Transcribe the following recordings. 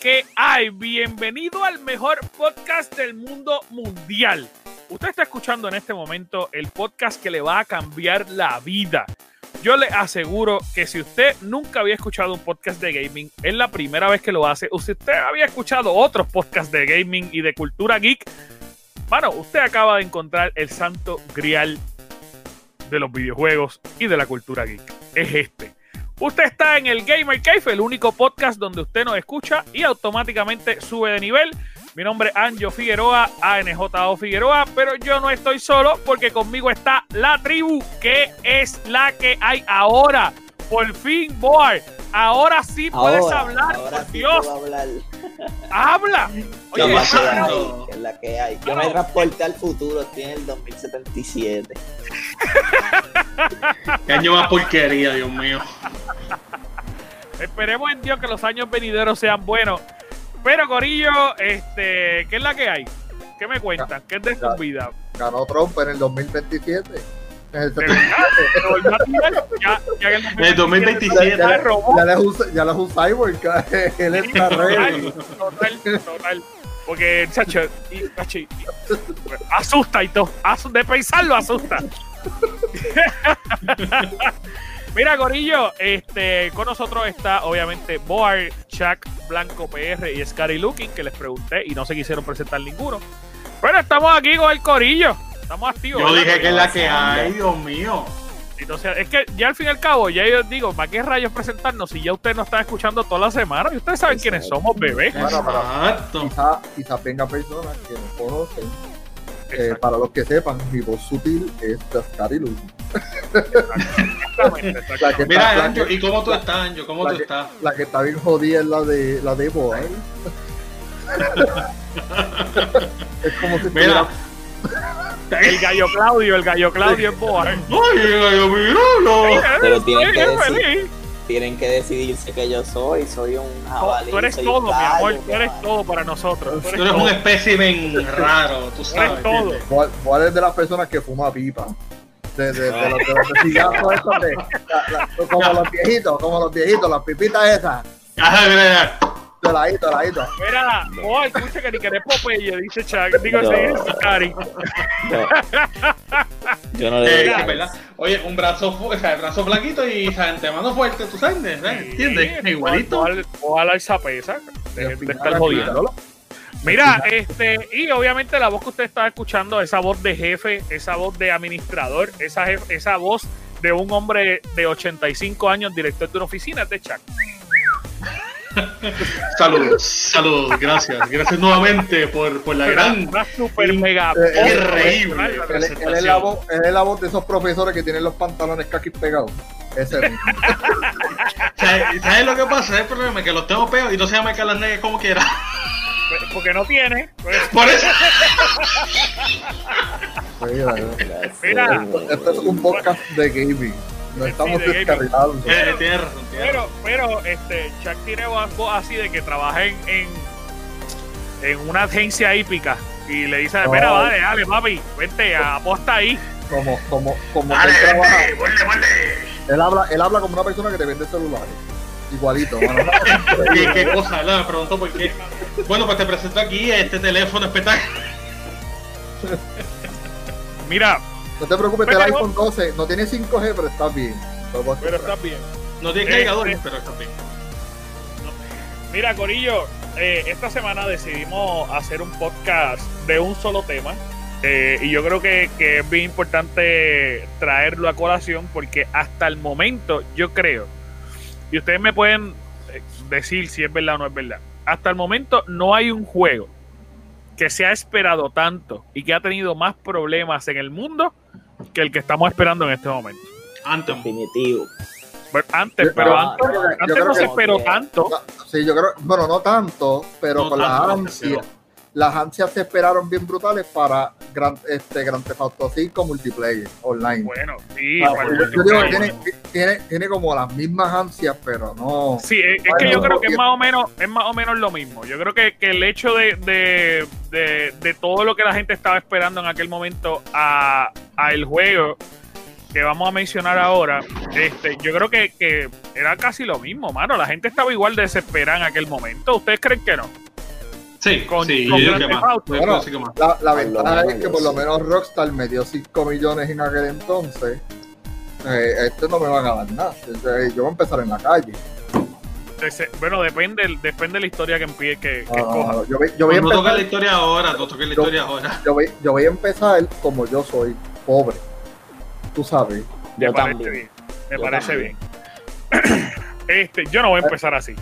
¿qué es la que hay? Bienvenido al mejor podcast del mundo mundial. Usted está escuchando en este momento el podcast que le va a cambiar la vida. Yo le aseguro que si usted nunca había escuchado un podcast de gaming, es la primera vez que lo hace. O si usted había escuchado otros podcasts de gaming y de cultura geek, bueno, usted acaba de encontrar el santo grial de los videojuegos y de la cultura geek. Es este. Usted está en el Gamer Cave, el único podcast donde usted nos escucha y automáticamente sube de nivel. Mi nombre es Anjo Figueroa, ANJO Figueroa, pero yo no estoy solo porque conmigo está la tribu, que es la que hay ahora. Por fin, boy. Ahora sí puedes hablar, por Dios. Habla. Oye, ¿Qué es la que hay? Yo me transporté al futuro, estoy en el 2077. Qué año más porquería, Dios mío. Esperemos en Dios que los años venideros sean buenos. Pero, Corillo, este, ¿qué es la que hay? ¿Qué me cuentan? ¿Qué es de su vida? Ganó Trump en el 2027. En el, ya, ya en el 2027 ya, ya, ya, le es un, ya le es un cyborg. Él está. Total, total. Porque, chacho, y, chacho, y, asusta y todo. De pensarlo asusta. Mira, Gorillo, este, con nosotros está obviamente Boar, Chuck, Blanco PR y Scary Looking, que les pregunté y no se quisieron presentar ninguno. Pero estamos aquí con el Corillo. Estamos activos. Yo dije que es la que hay, Dios mío. Entonces, es que ya al fin y al cabo, ya yo digo, ¿para qué rayos presentarnos si ya ustedes nos están escuchando toda la semana? Y ustedes saben quiénes somos, bebés. Exacto. Quizás quizá venga personas que nos conocen eh, para los que sepan, mi voz sutil es Looking. Mira, Anjo, ¿y cómo tú estás, Anjo? ¿Cómo tú estás? La que está bien jodida es la de la de Boa. es como si Mira. El gallo Claudio, el gallo Claudio es Boa. ¡Ay, el gallo miro! Pero tienen que decir, tienen que decidirse que yo soy. Soy un jabalí. Tú eres todo, mi amor. Tú eres todo para nosotros. Tú eres, tú eres un espécimen raro, tú sabes. Tú eres todo. ¿Cuál es de las personas que fuma pipa? De, de, de, los, de los cigazos estos de, la, la, como los viejitos, como los viejitos, las pipitas esas. Ajá, mira, mira. Oh, escucha que ni que eres Popeye, dice Chuck. Digo, no. sí, Cari. No. Yo no le eh, ¿verdad? Oye, un brazo, o sea, el brazo blanquito y gente mano fuerte, ¿tú sabes? ¿Entiendes? Sí, Igualito. Ojalá esa pesa. De, de estar jodiendo. Mira, este, y obviamente la voz que usted está escuchando, esa voz de jefe, esa voz de administrador, esa, jefe, esa voz de un hombre de 85 años, director de una oficina, es de Chuck. Saludos, saludos, gracias. Gracias nuevamente por, por la gran. Una super mega. Increíble. Él, él, es la voz, de esos profesores que tienen los pantalones caquis pegados. Ese es. ¿Sabes, ¿Sabes lo que pasa? El problema es que los tengo pegados y no se llama que las negues como quiera. Porque no tiene. Por eso. Mira, esto es un podcast de gaming. No estamos sí, de descarrilados. Razón, tiene Pero, pero este, Chuck tiene voz así de que trabaja en, en, en una agencia hípica y le dice, mira, Oh. vale, dale, papi, vente, aposta ahí. Como, como, como Dale, él trabaja. vente, vuelve, vuelve. Él habla, él habla como una persona que te vende celulares. Igualito, mano. ¿Qué, qué cosa? ¿verdad? Me preguntó por qué. Bueno, pues te presento aquí este teléfono espectacular. Mira, No te preocupes, el Pero- iPhone 12 no tiene 5G, pero está bien. Puedes pero está bien. No tiene Eh, cargadores, eh. pero está bien. Mira, Corillo, eh, esta semana decidimos hacer un podcast de un solo tema. eh, y yo creo que, que es bien importante traerlo a colación porque hasta el momento yo creo, y ustedes me pueden eh, decir si es verdad o no es verdad, hasta el momento no hay un juego que se ha esperado tanto y que ha tenido más problemas en el mundo que el que estamos esperando en este momento. Anthem. Definitivo. Bueno, antes, Yo- pero antes, yo no se que- esperó tanto. Sí, yo creo, bueno, no tanto, pero No con tanto, ansias. pero- Las ansias se esperaron bien brutales para Grand, este, Grand Theft Auto 5 multiplayer online. Bueno, sí, el yo, yo digo que tiene, tiene, tiene como las mismas ansias, pero no. Sí, es, es que yo creo que es más o menos, es más o menos lo mismo. Yo creo que, que el hecho de, de, de, de todo lo que la gente estaba esperando en aquel momento a, a el juego que vamos a mencionar ahora, este, yo creo que, que era casi lo mismo, mano. La gente estaba igual de desesperada en aquel momento. ¿Ustedes creen que no? Sí, Con- sí, con yo que más. Auto. Yo creo Bueno, que sí que más. La, la ventaja es que por lo menos Rockstar me dio 5 millones en aquel entonces. Eh, este no me van a dar nada. Yo voy a empezar en la calle. Bueno, depende, depende de la historia que empie que, que Ah, coja. yo, voy, yo voy a No toques empezar, la historia ahora, no toques la Yo- historia ahora. yo, voy, yo voy a empezar como yo soy, pobre. Tú sabes. Me Yo parece también. bien. Me Yo parece también. bien. Este, yo no voy a empezar así.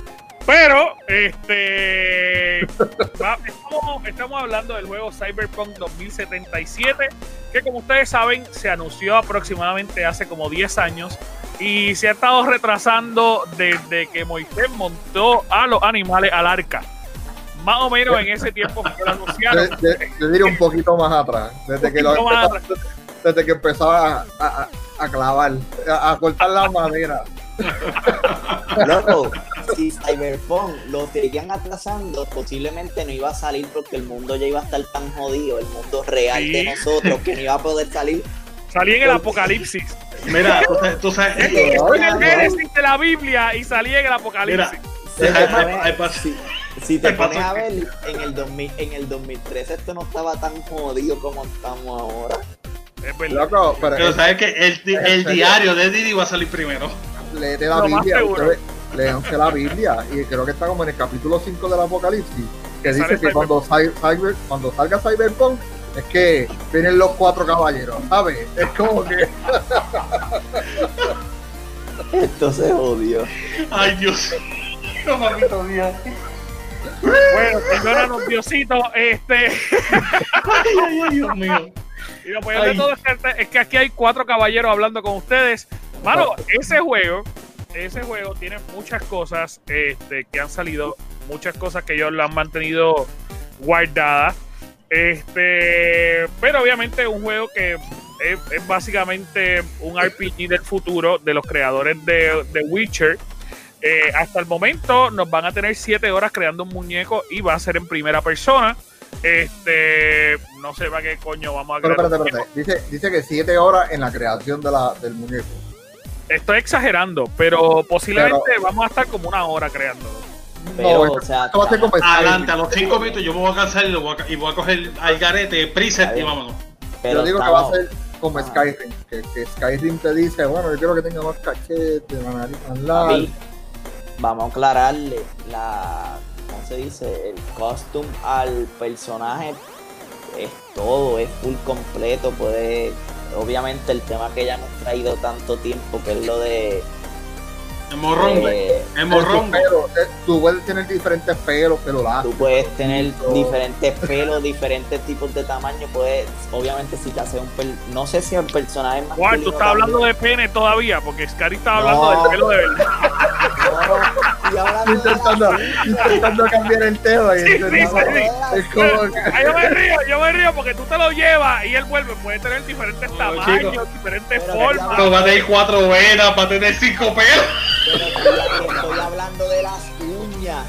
Pero, este. estamos, estamos hablando del juego Cyberpunk 2077, que como ustedes saben, se anunció aproximadamente hace como 10 años y se ha estado retrasando desde que Moisés montó a los animales al arca. Más o menos en ese tiempo que lo anunciaron. yo- diría un poquito más atrás. Desde que, lo poquito más empezó- desde que empezaba a, a- a clavar, a, a cortar la madera. Loco, si Cyberpunk lo seguían atrasando, posiblemente no iba a salir porque el mundo ya iba a estar tan jodido, el mundo real Sí. de nosotros, que no iba a poder salir. Salí en el apocalipsis. Mira, tú sabes- tú sabes. En el no. Génesis de la Biblia y salí en el apocalipsis. Mira, te hay- si- te pones a ver, en el, 2000, en el 2013 esto no estaba tan jodido como estamos ahora. Es verdad. Loco, pero, Pero es- sabes que el, di- el diario de Didi va a salir primero. léete la Lo más Biblia. Ustedes, léanse la Biblia. Y creo que está como en el capítulo 5 del Apocalipsis. Que dice que cuando, cy- cyber, cuando salga Cyberpunk es que vienen los cuatro caballeros, ¿sabes? Es como que. Esto se jodió. Ay, Dios. No, mamito Dios. Bueno, perdónanos, Diosito. Este, Ay, ay, ay, Dios mío. y lo peor de Ay. todo es que, es que aquí hay cuatro caballeros hablando con ustedes. Mano, ese juego, ese juego tiene muchas cosas este, que han salido, muchas cosas que ellos lo han mantenido guardadas. Este, pero obviamente es un juego que es, es básicamente un RPG del futuro de los creadores de, de Witcher. Eh, hasta el momento nos van a tener 7 horas creando un muñeco y va a ser en primera persona. Este, no sé para qué coño vamos a Pero crear. espérate, un muñeco. espérate. Dice, dice que siete horas en la creación de la, del muñeco. Estoy exagerando, pero posiblemente vamos a estar como una hora creándolo. Pero, no, o sea, esto va a ser como Adelante, a los 5 minutos yo me voy a cansar y, lo voy a, y voy a coger al garete, preset y vámonos. pero Yo digo que va a ser como Ah. Skyrim. Que, que Skyrim te dice, bueno, yo quiero que tenga más cachete. Papi, vamos a aclararle la ¿cómo se dice? el costume al personaje es todo, es full completo, puede obviamente el tema que ya hemos traído tanto tiempo que es lo de El morrongo. eh, El Tus morrongo. pelos, eh, tú puedes tener diferentes pelos, pelo largo. tú puedes tener Listo. diferentes pelos, diferentes tipos de tamaño, puedes obviamente si te hace un per- no sé si el personaje es más Juan, tú estás hablando de pene todavía, porque Scary está hablando No. del pelo de verdad. y hablando Intentando, intentando cambiar el tema. Y Sí, intentando- sí, sí. Es como que. Ay, yo me río, yo me río porque tú te lo llevas y él vuelve, puede tener diferentes No, tamaños, chico. diferentes Pero formas. No, va a tener cuatro venas para tener cinco pelos. Pero estoy, estoy hablando de las uñas.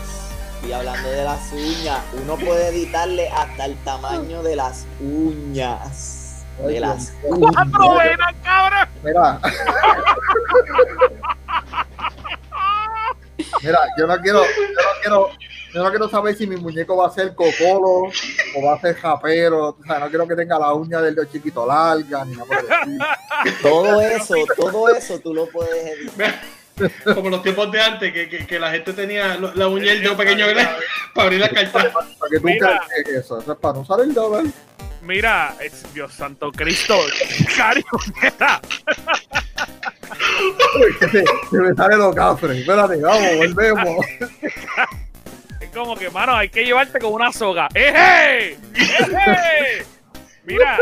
Estoy hablando de las uñas. Uno puede editarle hasta el tamaño de las uñas. De las mío. ¡Cuatro venas, cabrón! Mira. Mira, yo no quiero, yo no quiero, yo no quiero saber si mi muñeco va a ser cocolo o va a ser japero. O sea, no quiero que tenga la uña del dedo chiquito larga ni nada por el estilo. Todo eso, todo eso tú lo puedes editar. Como los tiempos de antes, que, que, que la gente tenía la uña y el dedo pequeño ¿verdad? para abrir la carta. Para que tú Mira. eso, eso es para no usar el doble. Mira, es- Dios santo Cristo, mira, que se, se me sale lo cafre. Espérate, vamos, volvemos. es como que, mano, hay que llevarte con una soga. ¡Eje! ¡Eje! Mira,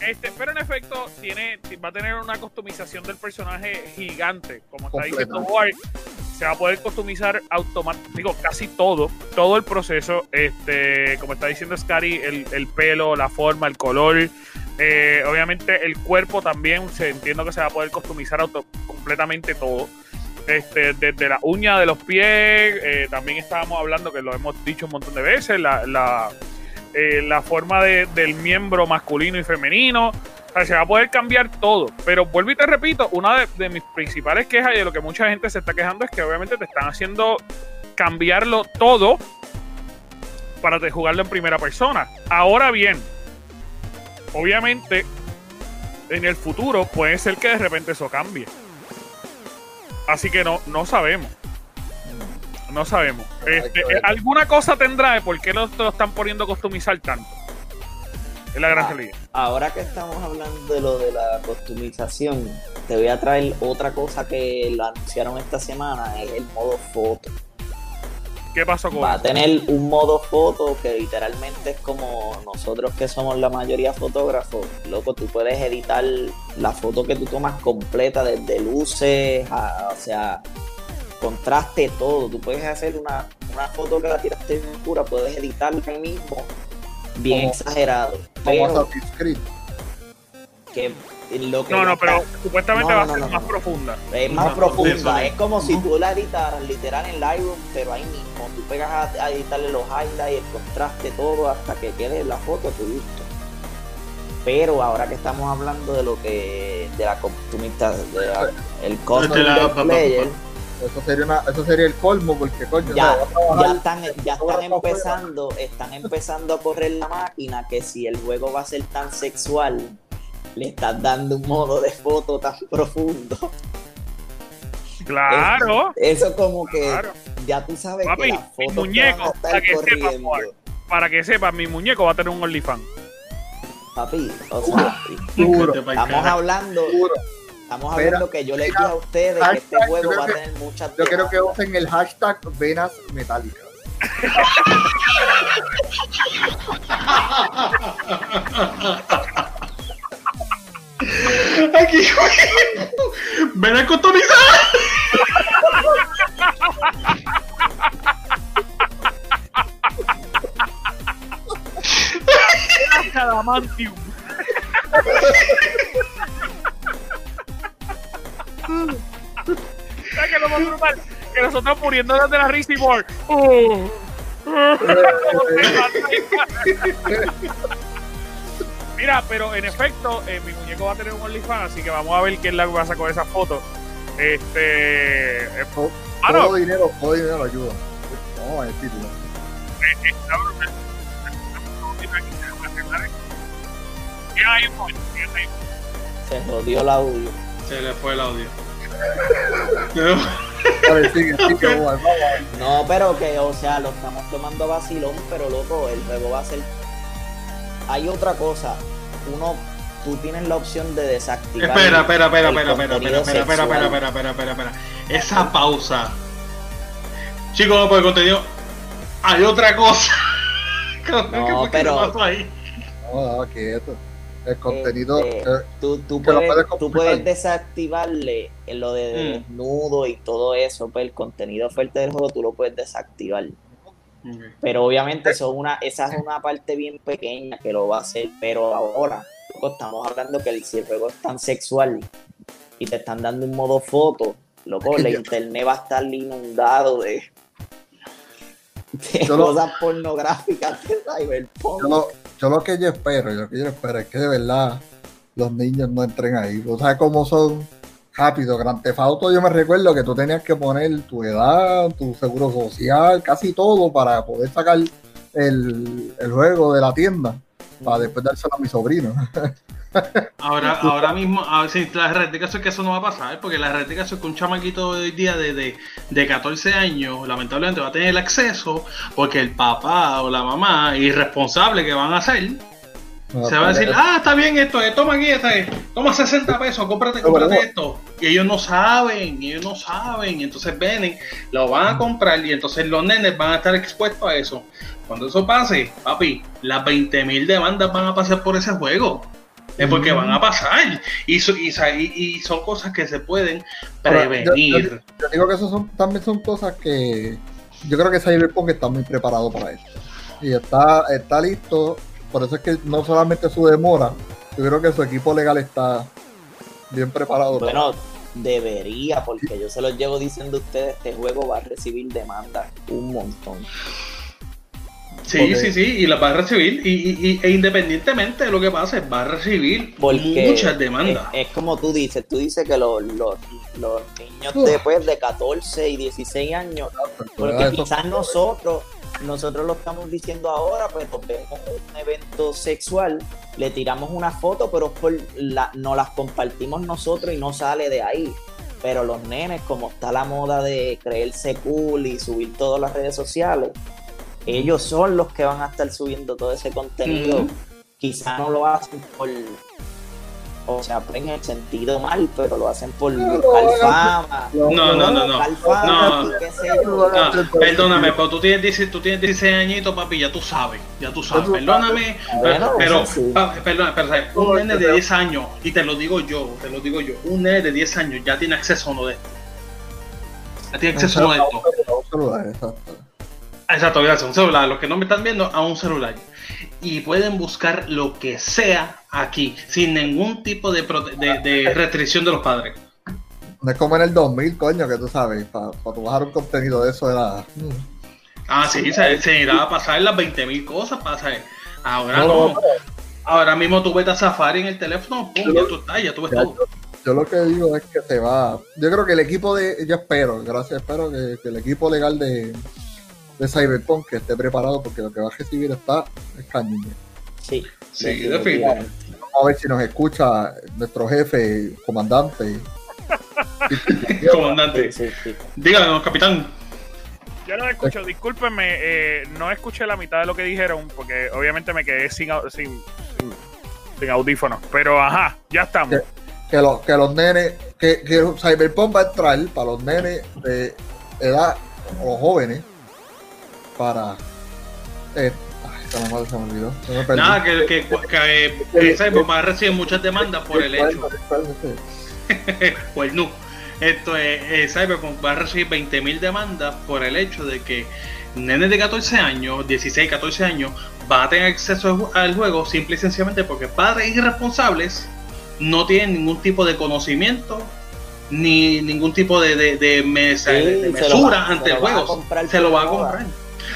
este, pero en efecto tiene, va a tener una customización del personaje gigante, como está diciendo Ward. Se va a poder customizar automáticamente, digo, casi todo, todo el proceso, este, como está diciendo Scary, el, el pelo, la forma, el color, eh, obviamente el cuerpo también, se entiendo que se va a poder customizar auto, completamente todo. Este, desde la uña de los pies, eh, también estábamos hablando que lo hemos dicho un montón de veces, la, la, eh, la forma de- del miembro masculino y femenino. O sea, se va a poder cambiar todo. Pero vuelvo y te repito, una de, de mis principales quejas y de lo que mucha gente se está quejando es que obviamente te están haciendo cambiarlo todo para te jugarlo en primera persona. Ahora bien, obviamente en el futuro puede ser que de repente eso cambie. Así que no, no sabemos. No sabemos. Este. ¿Alguna cosa tendrá de por qué lo, lo están poniendo a customizar tanto? Es la gran Ah. realidad. Ahora que estamos hablando de lo de la customización, te voy a traer otra cosa que lo anunciaron esta semana, es el modo foto. ¿Qué pasó con Va a tener un modo foto que literalmente es como nosotros que somos la mayoría fotógrafos. Loco, tú puedes editar la foto que tú tomas completa, desde luces, a- o sea, contraste, todo. Tú puedes hacer una, una foto que la tiraste bien oscura, puedes editarla ahí mismo, bien Como- exagerado. Como Pero Assassin's Creed. que lo que No, no, pero está- supuestamente No, va a no, ser no, no. más profunda. es más No, profunda, es como si tú la editaras literal en Lightroom, pero ahí mismo. Tú pegas a, a editarle los highlights, el contraste, todo, hasta que quede la foto a tu gusto. Pero ahora que estamos hablando de lo que. de la costumista, de la- el costo De la- del pa- pa- player, Eso sería, una, eso sería el colmo, porque coño, ya, o sea, va a trabajar- ya están, ya están empezando, están empezando a correr la máquina que si el juego va a ser tan sexual, le estás dando un modo de foto tan profundo. Claro, Eso como que claro. ya tú sabes Papi, que las mi fotos muñeco, que van a estar para que sepa. Para que sepas, mi muñeco va a tener un OnlyFans. Papi, o sea, estamos hablando. Estamos hablando que yo les dije a ustedes que este juego va a creo que- tener muchas Yo quiero que demandas. usen el hashtag venas metálicas. Aquí, ven a customizar. Que nosotros muriéndonos de la risa y por. Oh. Mira, pero en efecto, eh, mi muñeco va a tener un OnlyFans, así que vamos a ver qué es la que pasa con esas fotos. Este. eh, Todo, ah, no, todo dinero, todo dinero ayuda. Vamos a ver título. ¿Qué hay? Se jodió el audio. Se le fue el audio. Sigue, sigue. No, pero que, o sea, lo estamos tomando vacilón, pero loco, el juego va a ser. Hay otra cosa. Uno, tú tienes la opción de desactivar. Espera, espera, espera, espera, espera, espera, espera, espera, espera, espera, espera, espera, espera. Esa pausa. Chicos, no por el contenido. Hay otra cosa. No, ¿Qué pero- pasó ahí? No, no, quieto. El contenido. Este, eh, Tú, tú, Que puedes, tú puedes desactivarle en lo de Mm. desnudo y todo eso, pues el contenido fuerte del juego tú lo puedes desactivar. Pero obviamente eso es una, esa es una parte bien pequeña que lo va a hacer. Pero ahora, loco, estamos hablando que el, si el juego es tan sexual y te están dando un modo foto, loco, la Ya. internet va a estar inundado de, de Yo lo- cosas pornográficas de Cyberpunk. yo, lo, yo lo que yo espero, yo lo que yo espero es que de verdad los niños no entren ahí. Tú sabes cómo son rápido. Grand Theft Auto, yo me recuerdo que tú tenías que poner tu edad, tu seguro social, casi todo para poder sacar el, el juego de la tienda. Para después dárselo a mi sobrino. Ahora, ahora mismo, a ver si la realidad es que eso no va a pasar, porque la realidad es que un chamaquito de hoy día de, de, de 14 años, lamentablemente va a tener el acceso, porque el papá o la mamá irresponsable que van a hacer, se va a decir, ah, está bien esto, eh, toma aquí, este, toma 60 pesos, cómprate, No, cómprate no. esto. Y ellos no saben, ellos no saben, entonces vienen, lo van a comprar y entonces los nenes van a estar expuestos a eso. Cuando eso pase, papi, las 20.000 demandas van a pasar por ese juego. Es porque van a pasar. Y, so- y, sa- y- y son cosas que se pueden yo- prevenir. Yo digo que eso son, también son cosas que yo creo que Cyberpunk está muy preparado para esto. Y está, está listo. Por eso es que no solamente su demora, yo creo que su equipo legal está bien preparado. para- Bueno, debería, porque yo se los llevo diciendo a ustedes, este juego va a recibir demandas un montón. Sí, sí, sí, y las va a recibir. Y, e independientemente de lo que pase, va a recibir muchas demandas. Es, como tú dices, tú dices que los, los, niños después de 14 y 16 años, porque quizás nosotros, nosotros lo estamos diciendo ahora, pues vemos un evento sexual, le tiramos una foto, pero por la, no las compartimos nosotros y no sale de ahí. Pero los nenes, como está la moda de creerse cool y subir todas las redes sociales, ellos son los que van a estar subiendo todo ese contenido. Quizás no lo hacen por, o sea, en el sentido mal, pero lo hacen por buscar fama. No, no, no, no. no. no. Perdóname, pero tú tienes, tú tienes 16 añitos, papi, ya tú sabes, ya tú sabes. Perdóname, pero, pero perdóname, pero, un nene de 10 años, y te lo digo yo, te lo digo yo, un nene de 10 años ya tiene acceso a uno de estos. Ya tiene acceso a uno de estos. Exacto, gracias. Un celular. Los que no me están viendo, a un celular. Y pueden buscar lo que sea aquí, sin ningún tipo de, de, restricción de los padres. No es como en el 2000, coño, que tú sabes, para bajar un contenido de eso era. Mm. Ah, sí, se, irá a pasar las 20.000 cosas. Pasa. Ahora no. Ahora mismo tú ves a Safari en el teléfono, pum, ya tú estás, ya tú ves todo. Yo, lo que digo es que se va. Yo creo que el equipo de. Yo espero, gracias, espero que el equipo legal de, de Cyberpunk que esté preparado porque lo que va a recibir está cañón. Sí, sí, definitivamente. Vamos a ver si nos escucha nuestro jefe, comandante. comandante. Sí, Díganos, capitán. Yo no escucho, discúlpenme, eh, no escuché la mitad de lo que dijeron porque obviamente me quedé sin, sin, sin, audífonos. Pero ajá, ya estamos. Que, los, que los nenes, que, que Cyberpunk va a entrar para los nenes de edad, o los jóvenes, para. Eh, ay, se me olvidó. Nada, que, que, que, que va a recibir muchas demandas por el hecho. pues no. Esto es, eh, Cyberpunk va a recibir 20.000 demandas por el hecho de que nenes de 14 años, 16, 14 años, va a tener acceso al juego simple y sencillamente porque padres irresponsables no tienen ningún tipo de conocimiento ni ningún tipo de, de, de, mesura ante el juego. Se lo va a comprar.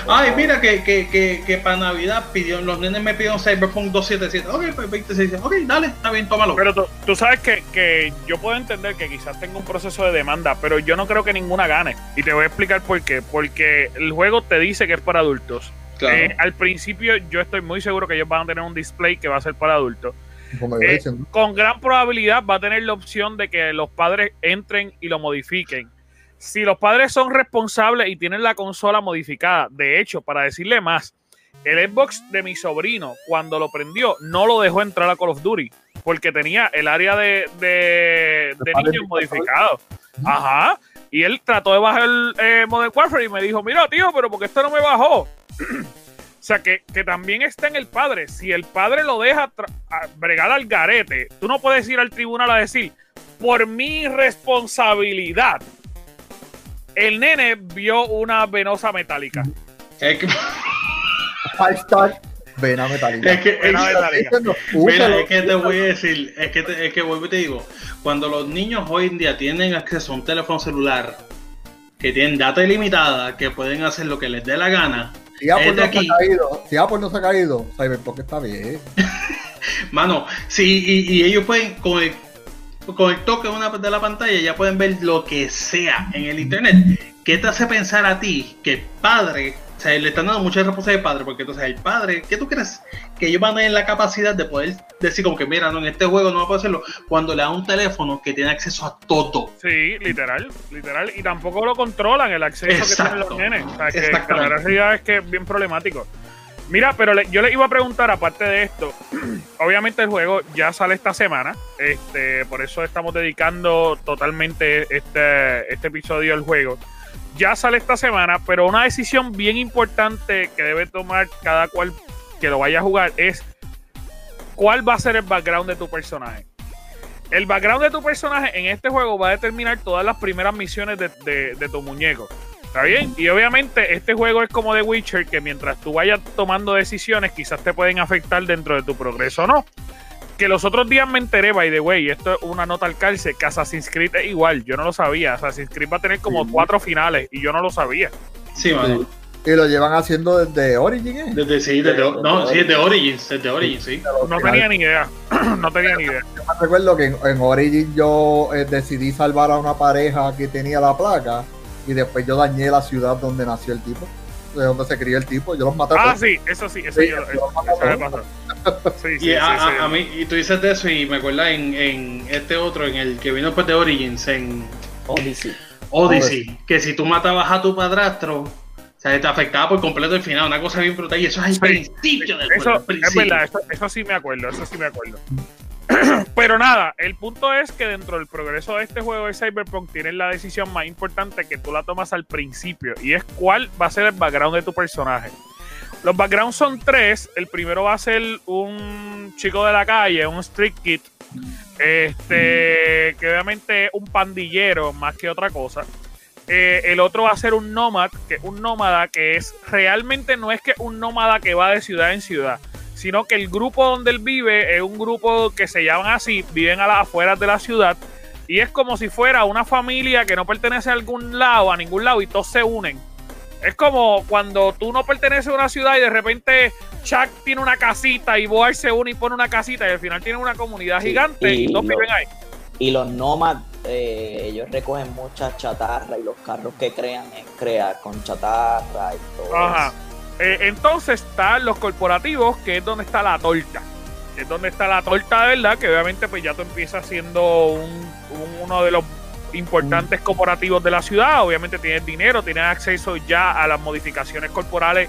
Ay, mira que, que, que, que para Navidad pidió, los nenes me pidieron Cyberpunk 277. Ok, pues 26. Ok, dale, está bien, tómalo. Pero tú, sabes que, que, yo puedo entender que quizás tenga un proceso de demanda, pero yo no creo que ninguna gane. Y te voy a explicar por qué. Porque el juego te dice que es para adultos. Eh, al principio yo estoy muy seguro que ellos van a tener un display que va a ser para adultos. Eh, con gran probabilidad va a tener la opción de que los padres entren y lo modifiquen si los padres son responsables y tienen la consola modificada, de hecho, para decirle más, el Xbox de mi sobrino, cuando lo prendió, no lo dejó entrar a Call of Duty, porque tenía el área de, de, niños modificado. Ajá. Y él trató de bajar el eh, Modern Warfare y me dijo, mira, tío, pero porque esto no me bajó. o sea, que, que, también está en el padre. Si el padre lo deja bregar al garete, tú no puedes ir al tribunal a decir, por mi responsabilidad, el nene vio una venosa metálica. Es que... Hashtag vena metálica. Es que, es, que te voy a decir, es que, te, es que vuelvo y te digo, cuando los niños hoy en día tienen acceso a un teléfono celular, que tienen data ilimitada, que pueden hacer lo que les dé la gana, si Apple, no se ha caído, si Apple no se ha caído, Cyberpunk está bien. Mano, sí, y, y, ellos pueden, con el, con el toque de la pantalla ya pueden ver lo que sea en el internet. ¿Qué te hace pensar a ti que el padre, o sea, le están dando mucha responsabilidad al padre, porque entonces el padre, ¿qué tú crees? Que ellos van a tener la capacidad de poder decir como que mira, no, en este juego no va a poder hacerlo, cuando le da un teléfono que tiene acceso a todo. Sí, literal, literal, y tampoco lo controlan el acceso que tienen los nenes. O sea, que, que la realidad es que es bien problemático. Mira, pero yo le iba a preguntar, aparte de esto, obviamente el juego ya sale esta semana, este, por eso estamos dedicando totalmente este, este episodio al juego. Ya sale esta semana, pero una decisión bien importante que debe tomar cada cual que lo vaya a jugar es cuál va a ser el background de tu personaje. El background de tu personaje en este juego va a determinar todas las primeras misiones de tu muñeco. ¿Está bien? Y obviamente este juego es como The Witcher, que mientras tú vayas tomando decisiones, quizás te pueden afectar dentro de tu progreso o no. Que los otros días me enteré, by the way, esto es una nota al calce, que Assassin's Creed es igual, yo no lo sabía. Assassin's Creed va a tener como cuatro finales y yo no lo sabía. Sí, vale. Y lo llevan haciendo desde Origin, ¿eh? Desde, sí, desde, no, sí, desde Origins, desde Origins, sí. No tenía ni idea, no tenía ni idea. Yo me recuerdo que en, en Origin yo eh, decidí salvar a una pareja que tenía la placa y después yo dañé la ciudad donde nació el tipo, de donde se crió el tipo, yo los maté. Ah, todos. sí, eso sí, eso, Sí, yo, yo. Sí, sí, Y sí, a, a- sí. a mí, y tú dices de eso y me acuerdas en, en este otro, en el que vino después de Origins, en Odyssey. Odyssey, que si tú matabas a tu padrastro, o sea, te afectaba por completo el final, una cosa bien brutal, y eso es el Sí. principio del Eso juego, el es verdad, eso, eso sí me acuerdo, eso sí me acuerdo. Pero nada, el punto es que dentro del progreso de este juego de Cyberpunk tienes la decisión más importante que tú la tomas al principio y es cuál va a ser el background de tu personaje. Los backgrounds son tres. El primero va a ser un chico de la calle, un street kid, este, que obviamente es un pandillero más que otra cosa. Eh, el otro va a ser un nómada, que un nómada que es realmente no es que un nómada que va de ciudad en ciudad, sino que el grupo donde él vive es un grupo que se llaman así, viven a las afueras de la ciudad y es como si fuera una familia que no pertenece a algún lado, a ningún lado y todos se unen. Es como cuando tú no perteneces a una ciudad y de repente Chuck tiene una casita y Boar se une y pone una casita y al final tiene una comunidad Sí, gigante y, y todos viven ahí. Y los nómadas, eh, ellos recogen mucha chatarra y los carros que crean es crear con chatarra y todo Ajá. eso. Eh, entonces están los corporativos, que es donde está la torta. Es donde está la torta de verdad, que obviamente pues ya tú empiezas siendo un- un- uno de los importantes corporativos de la ciudad. Obviamente tienes dinero, tienes acceso ya a las modificaciones corporales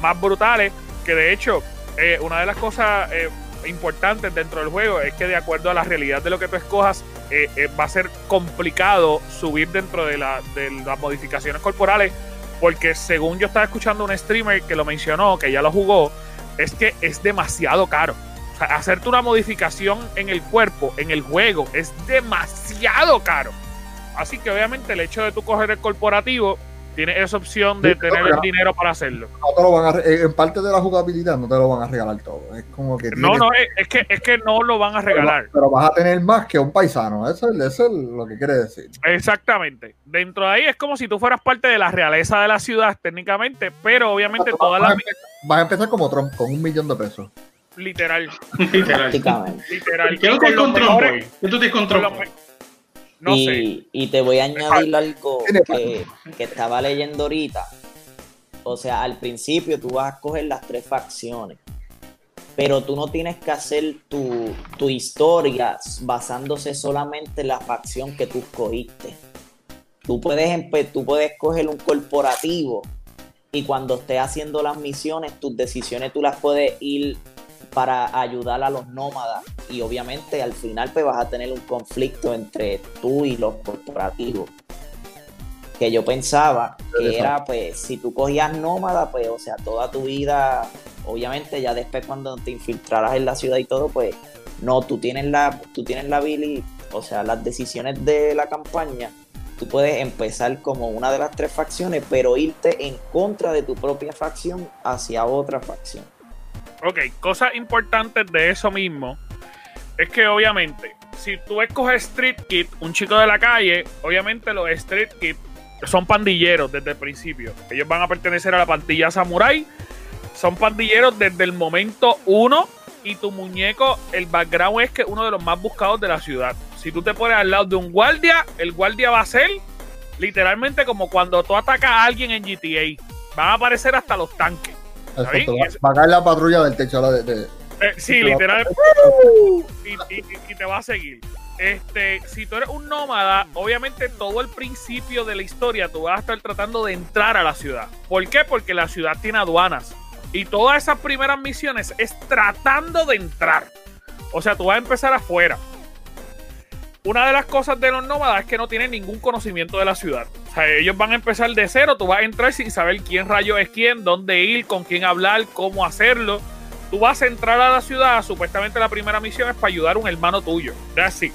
más brutales. Que de hecho, eh, una de las cosas eh, importantes dentro del juego es que de acuerdo a la realidad de lo que tú escojas, eh, eh, va a ser complicado subir dentro de, la- de las modificaciones corporales porque según yo estaba escuchando un streamer que lo mencionó, que ya lo jugó, es que es demasiado caro. O sea, hacerte una modificación en el cuerpo, en el juego, es demasiado caro. Así que obviamente el hecho de tú coger el corporativo, tienes esa opción de Sí, tener el dinero para hacerlo. No te lo van a re- eh, en parte de la jugabilidad no te lo van a regalar todo. Es como que No, tienes- no, es, es que, es que no lo van a regalar. pero vas a tener más que un paisano. Eso, es- eso es lo que quiere decir. Exactamente. Dentro de ahí es como si tú fueras parte de la realeza de la ciudad técnicamente, pero obviamente Vas, todas a las... empezar, vas a empezar como Trump, con un millón de pesos. Literal, Literal. Literal. ¿Y qué Con tienes con Trump? ¿Qué tú tienes con con Trump? Sé. y, y te voy a añadir algo que, que estaba leyendo ahorita. O sea, al principio tú vas a coger las tres facciones, pero tú no tienes que hacer tu, tu historia basándose solamente en la facción que tú escogiste. Tú puedes, empe- tú puedes coger un corporativo y cuando estés haciendo las misiones, tus decisiones tú las puedes ir para ayudar a los nómadas y obviamente al final pues vas a tener un conflicto entre tú y los corporativos. Que yo pensaba que era pues si tú cogías nómada pues o sea toda tu vida obviamente ya después cuando te infiltraras en la ciudad y todo pues no tú tienes la tú tienes la habilidad o sea las decisiones de la campaña tú puedes empezar como una de las tres facciones pero irte en contra de tu propia facción hacia otra facción Ok, cosas importantes de eso mismo es que obviamente, si tú escoges Street Kid, un chico de la calle, obviamente los Street Kid son pandilleros desde el principio. Ellos van a pertenecer a la pandilla Samurai. Son pandilleros desde el momento uno. Y tu muñeco, el background es que uno de los más buscados de la ciudad. Si tú te pones al lado de un guardia, el guardia va a ser literalmente como cuando tú atacas a alguien en GTA. Van a aparecer hasta los tanques. Y va, a caer la patrulla del techo de, de- Eh, sí, literal. Y, y- y te va a seguir. Este, si tú eres un nómada, obviamente todo el principio de la historia tú vas a estar tratando de entrar a la ciudad. ¿Por qué? Porque la ciudad tiene aduanas. Y todas esas primeras misiones es tratando de entrar. O sea, tú vas a empezar afuera. Una de las cosas de los nómadas es que no tienen ningún conocimiento de la ciudad. O sea, ellos van a empezar de cero, tú vas a entrar sin saber quién rayo es quién, dónde ir, con quién hablar, cómo hacerlo. Tú vas a entrar a la ciudad, supuestamente la primera misión es para ayudar a un hermano tuyo. It.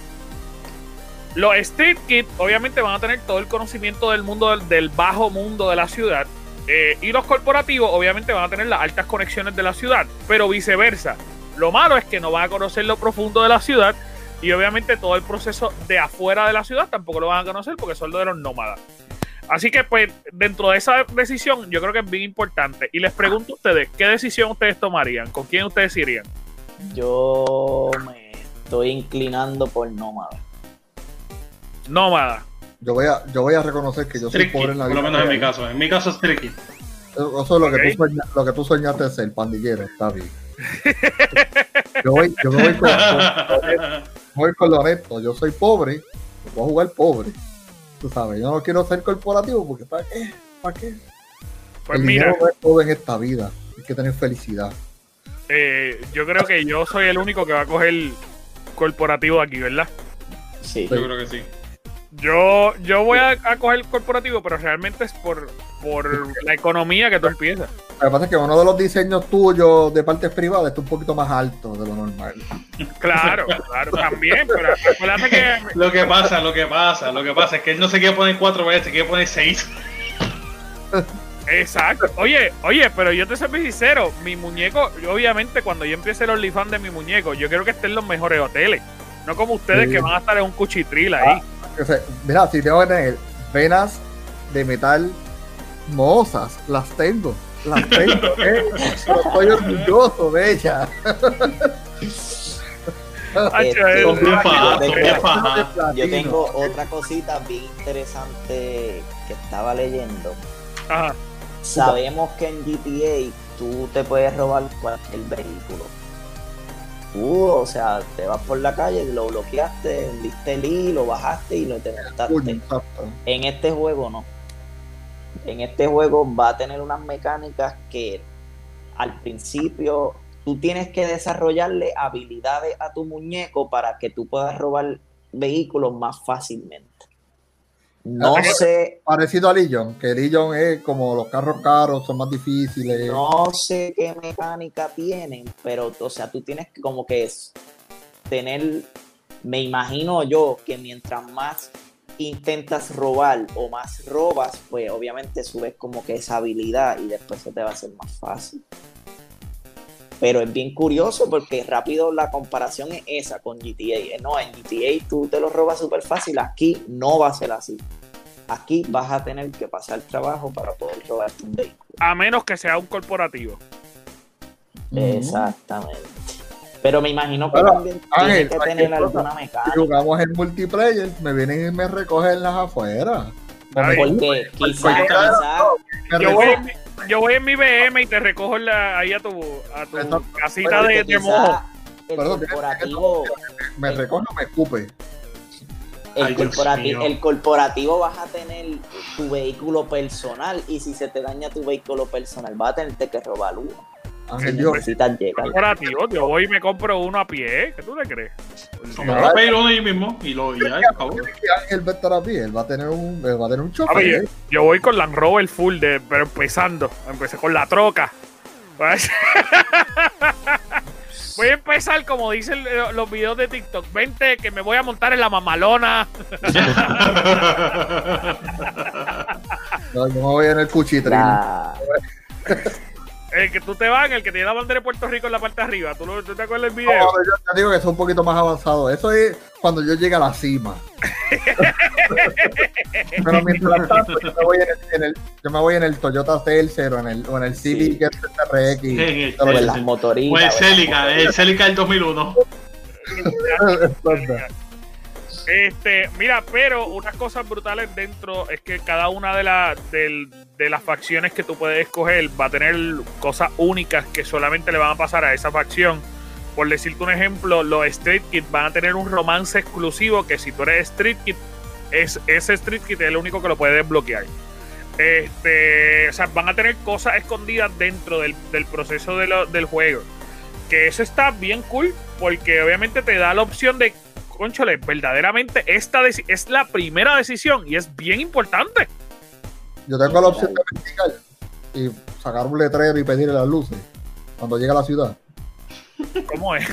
Los Street Kids obviamente van a tener todo el conocimiento del mundo, del bajo mundo de la ciudad. Eh, y los corporativos obviamente van a tener las altas conexiones de la ciudad, pero viceversa. Lo malo es que no van a conocer lo profundo de la ciudad y obviamente todo el proceso de afuera de la ciudad tampoco lo van a conocer porque son lo de los nómadas. Así que, pues, dentro de esa decisión, yo creo que es bien importante. Y les pregunto a ustedes, ¿qué decisión ustedes tomarían? ¿Con quién ustedes irían? Yo me estoy inclinando por nómada. Nómada. Yo voy a, yo voy a reconocer que yo soy pobre en la por vida. lo menos en mi caso. En mi caso es tricky. Eso es lo, que tú soña- lo que tú soñaste ser, pandillero, está bien. Yo voy, yo me voy con, con- voy con lo honesto. Yo soy pobre, yo voy a jugar pobre. Tú sabes, yo no quiero ser corporativo porque ¿para qué? ¿Para qué? Pues el mira, no es todo en esta vida. Hay que tener felicidad. eh, yo creo que yo soy el único que va a coger corporativo aquí, ¿verdad? Sí. Yo creo que sí. Yo, yo voy a, a coger corporativo, pero realmente es por, por la economía que tú empiezas. Lo que pasa es que uno de los diseños tuyos de partes privadas está un poquito más alto de lo normal. Claro, claro, también, pero acuérdate que Lo que pasa, lo que pasa, lo que pasa es que él no se quiere poner cuatro veces, se quiere poner seis. Exacto. Oye, oye, pero yo te soy muy sincero. Mi muñeco, yo, obviamente, cuando yo empiece el OnlyFans de mi muñeco, yo quiero que esté en los mejores hoteles. No como ustedes Sí. que van a estar en un cuchitril ahí. O sea, mira, si tengo que tener venas de metal mohosas, las tengo. Las tengo, ¿eh? Estoy orgulloso de ellas. Este, Yo tengo otra cosita bien interesante que estaba leyendo. Ajá. Sabemos que en GTA tú te puedes robar cualquier vehículo. Tú, o sea, te vas por la calle, lo bloqueaste, diste el I, lo bajaste y lo te montaste. En este juego no. En este juego va a tener unas mecánicas que al principio tú tienes que desarrollarle habilidades a tu muñeco para que tú puedas robar vehículos más fácilmente. No sé, Parecido a Legion, que Legion es como los carros caros, son más difíciles. no sé qué mecánica tienen, pero o sea, tú tienes que como que es- tener, me imagino yo que mientras más intentas robar o más robas, pues obviamente subes como que esa habilidad y después se te va a hacer más fácil. Pero es bien curioso porque rápido la comparación es esa con GTA. Eh, No, en GTA tú te lo robas súper fácil, aquí no va a ser así. Aquí vas a tener que pasar trabajo para poder robarte un vehículo. A menos que sea un corporativo. Exactamente. Pero me imagino que Bueno, también Ángel, tiene que tener cosa. alguna Si mecánica. jugamos en multiplayer, me vienen y me recogen las afuera. Está bien. Porque quizás, Porque- quizás, Me Yo voy, yo voy en mi BM y te recojo en la- ahí a tu, a tu casita de, de mojo. el Perdón, corporativo, me recogen o me escupe. el, Ay, corporativo, mío. el corporativo vas a tener tu vehículo personal y si se te daña tu vehículo personal vas a tenerte que robar uno. Yo. Corporativo, yo voy y me compro uno a pie. ¿Qué tú te crees? Me voy a pedir uno ahí mismo y lo y ya, por favor. que Ángel va a estar a pie, él va a tener un, él va a tener un A chofer. ver, yo voy con Land Rover full, de, pero empezando. Empecé con la troca. Voy a empezar como dicen eh, los videos de TikTok. Vente que me voy a montar en la mamalona. No, yo me voy en el cuchitril. La- El que tú te vas, el que tiene la bandera de Puerto Rico en la parte de arriba. ¿Tú, lo- tú te acuerdas del No, video? yo te digo que es un poquito más avanzado. Eso es cuando yo llegue a la cima. Pero mientras tanto, yo me voy en el, en el- yo me voy en el Toyota Celcer o en el, o en el Civic RX. En el- o en las O el motoritas. o en las Celica, motoritas. el Celica del 2001. Este, mira, pero unas cosas brutales dentro es que cada una de, la- de las facciones que tú puedes escoger va a tener cosas únicas que solamente le van a pasar a esa facción. Por decirte un ejemplo, los Street Kid van a tener un romance exclusivo que si tú eres Street Kid, es, ese Street Kid es el único que lo puede desbloquear. Este, o sea, van a tener cosas escondidas dentro del, del proceso del juego. Que eso está bien cool, porque obviamente te da la opción de conchole, verdaderamente esta es la primera decisión y es bien importante. Yo tengo la opción de investigar y sacar un letrero y pedirle las luces cuando llegue a la ciudad. ¿Cómo es?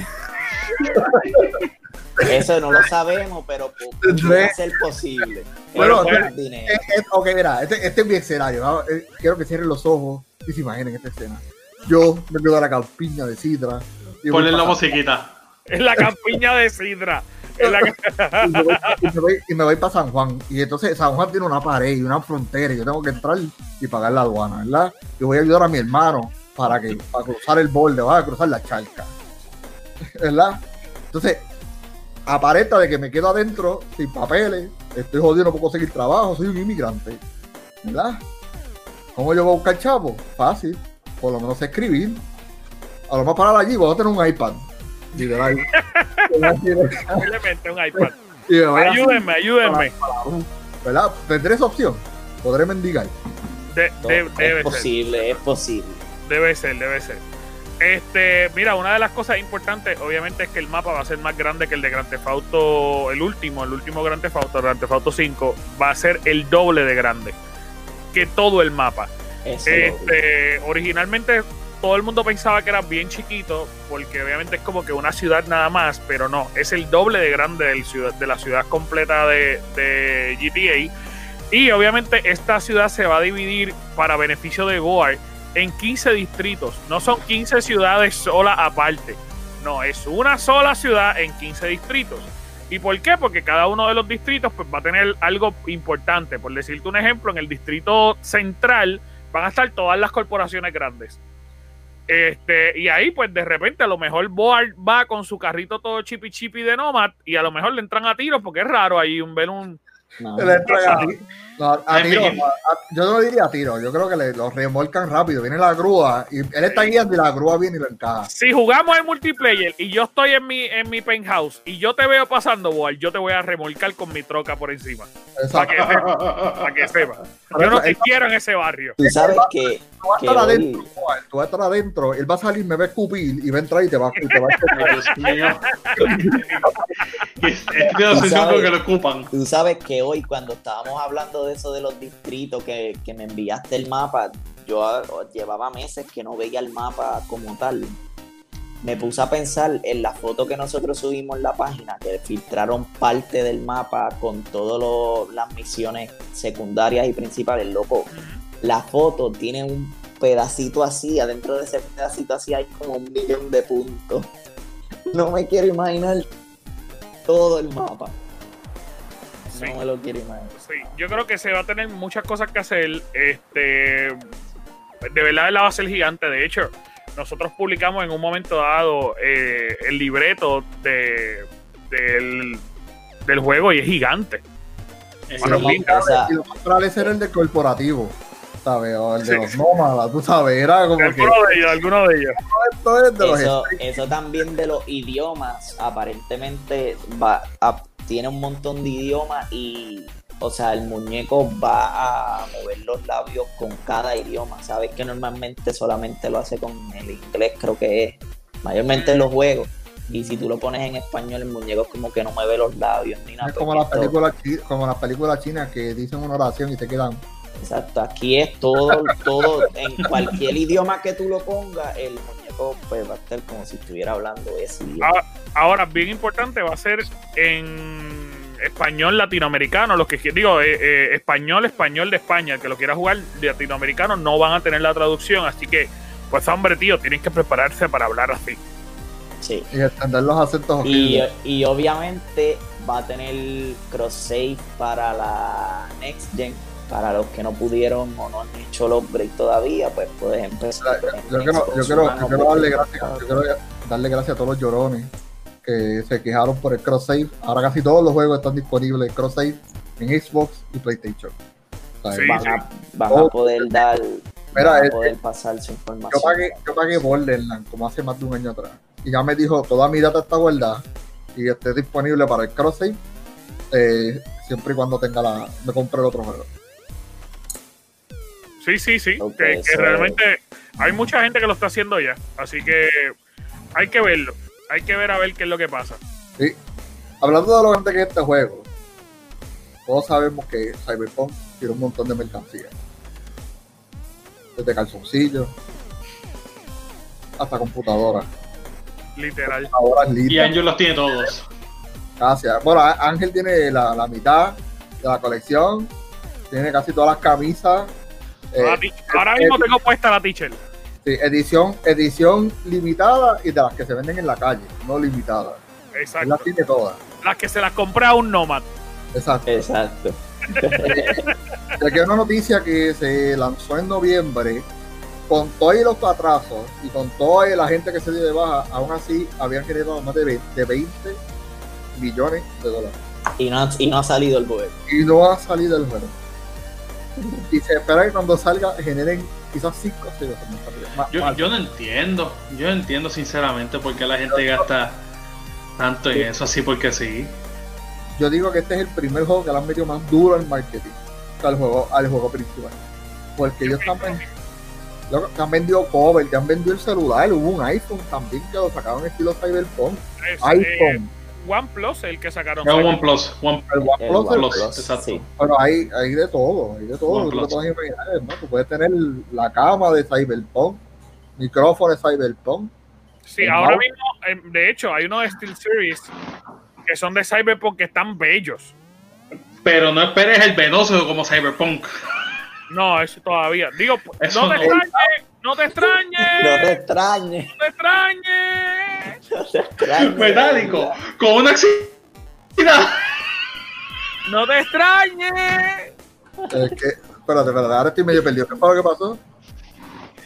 Eso no lo sabemos, pero pu- puede ser posible. Bueno, eh, ok, mira, este, este es mi escenario. ¿no? Eh, quiero que cierren los ojos y se imaginen esta escena. Yo me quedo a la campiña de Sidra. Ponle la musiquita. Es la campiña de Sidra. y, me voy, para San Juan. Y entonces San Juan tiene una pared y una frontera. Y yo tengo que entrar y pagar la aduana, ¿verdad? Yo voy a ayudar a mi hermano para que para cruzar el borde, va a cruzar la charca. ¿Verdad? Entonces, aparenta de que me quedo adentro sin papeles, estoy jodido, no puedo conseguir trabajo, soy un inmigrante. ¿Verdad? ¿Cómo yo voy a buscar chavo? Fácil. Por lo menos escribir. A lo más parar allí voy a tener un iPad. Simplemente un iPad. ayúdenme, ayúdenme. ¿Verdad? Tendré esa opción. Podré mendigar. es posible, es posible. Debe ser, debe ser. Este, mira, una de las cosas importantes, obviamente, es que el mapa va a ser más grande que el de Grand Theft Auto, el último, el último Grand Theft Auto, Grand Theft Auto 5, va a ser el doble de grande que todo el mapa. Este, originalmente todo el mundo pensaba que era bien chiquito, porque obviamente es como que una ciudad nada más, pero no, es el doble de grande de la ciudad completa de, GTA. Y obviamente esta ciudad se va a dividir para beneficio de Goar en 15 distritos. No son 15 ciudades solas aparte. No, es una sola ciudad en 15 distritos. ¿Y por qué? Porque cada uno de los distritos pues, va a tener algo importante. Por decirte un ejemplo, en el distrito central van a estar todas las corporaciones grandes. Este, y ahí, pues de repente, a lo mejor Board va con su carrito todo chipi chipi de Nomad y a lo mejor le entran a tiros porque es raro ahí un, ver un, no, a, tiro, yo no diría a tiro, yo creo que le, lo remolcan rápido. Viene la grúa y él está guiando y la grúa viene y lo encaja. Si jugamos en multiplayer y yo estoy en mi, en mi penthouse y yo te veo pasando, yo te voy a remolcar con mi troca por encima. Para que, para que sepa. Yo no te quiero en ese barrio. Tú sabes que. Tú vas a estar adentro, tú vas a estar adentro, él va a salir, me va a escupir y va a entrar y te va, y te va a que lo ocupan. Tú sabes que hoy, cuando estábamos hablando de eso de los distritos, que, que me enviaste el mapa, yo ah, llevaba meses que no veía el mapa como tal. Me puse a pensar en la foto que nosotros subimos en la página, que filtraron parte del mapa con todas las misiones secundarias y principales, loco. La foto tiene un pedacito así, adentro de ese pedacito así hay como un millón de puntos. No me quiero imaginar todo el mapa. No me lo quiero imaginar. Sí, yo creo que se va a tener muchas cosas que hacer. Este, de verdad, la va a ser gigante. De hecho, nosotros publicamos en un momento dado eh, el libreto de, del, juego y es gigante. Es bueno, y lo más era el de corporativo. ¿sabes? O el de los nómadas, tú sabes, era como alguno de ellos, alguno de ellos. eso, eso también de los idiomas, aparentemente va tiene un montón de idiomas y, o sea, el muñeco va a mover los labios con cada idioma. Sabes que normalmente solamente lo hace con el inglés, creo que es, mayormente en los juegos. Y si tú lo pones en español, el muñeco es como que no mueve los labios ni nada. Es como las películas como las películas chinas que dicen una oración y te quedan Exacto, aquí es todo, todo, en cualquier idioma que tú lo pongas, el muñeco pues va a estar como si estuviera hablando ese idioma. Ahora, bien importante, va a ser en español latinoamericano, los que digo, eh, eh, español, español de España, que lo quiera jugar latinoamericano, no van a tener la traducción, así que, pues hombre, tío, tienen que prepararse para hablar así. Sí. Y entender los acentos. Y, y obviamente va a tener cross save para la Next Gen para los que no pudieron o no han hecho los breaks todavía, pues puedes empezar. Yo, quiero, yo, quiero, darle gracias, yo quiero darle gracias a todos los llorones que se quejaron por el cross save. Ahora casi todos los juegos están disponibles en cross save en Xbox y PlayStation. van, A, poder dar, van a poder pasar su información. Yo pagué, yo pagué Borderlands como hace más de un año atrás. Y ya me dijo, toda mi data está guardada y esté disponible para el cross save. Eh, siempre y cuando tenga la me compre el otro juego. Sí, sí, sí. que, realmente hay mucha gente que lo está haciendo ya. Así que hay que verlo. Hay que ver a ver qué es lo que pasa. Sí. Hablando de lo grande que es este juego, todos sabemos que Cyberpunk tiene un montón de mercancía. Desde calzoncillos hasta computadoras. Literal. y Ángel los tiene todos. Gracias. Bueno, Ángel tiene la, la mitad de la colección. Tiene casi todas las camisas eh, ahora mismo tengo puesta la t-shirt. Sí, edición, edición limitada y de las que se venden en la calle, no limitada. Exacto. tiene todas. las que se las compré a un Nomad. Exacto. Exacto. Y aquí hay una noticia que se lanzó en noviembre con todos los atrasos y con toda la gente que se dio de baja, aún así habían generado más de 20, de 20 millones de dólares. Y no, y no ha salido el juego. Y no ha salido el juego. Y se espera que cuando salga generen quizás 5 o 6 yo, yo no entiendo, yo no entiendo sinceramente por qué la gente gasta tanto en eso así porque sí. Yo digo que este es el primer juego que le han metido más duro al marketing al juego, al juego principal. Porque ellos también que han vendido cover, que han vendido el celular, hubo un iPhone también que lo sacaron estilo Cyberpunk. iPhone. OnePlus el que sacaron. El OnePlus. One, el OnePlus, exacto. Pero hay, hay de todo, hay de todo. Tú, ¿no? tú puedes tener la cama de Cyberpunk, micrófono de Cyberpunk. Sí, ahora mismo, em, de hecho, hay unos de Steel Series que son de Cyberpunk que están bellos. Pero no esperes el venoso como Cyberpunk. No, eso todavía. Digo, no, te extrañes, no te extrañes. No te extrañes. No te extrañes. No te extrañes. Metálico, con una No te extrañes. Es que, espérate, espérate, ahora estoy medio perdido. ¿Qué fue lo que pasó?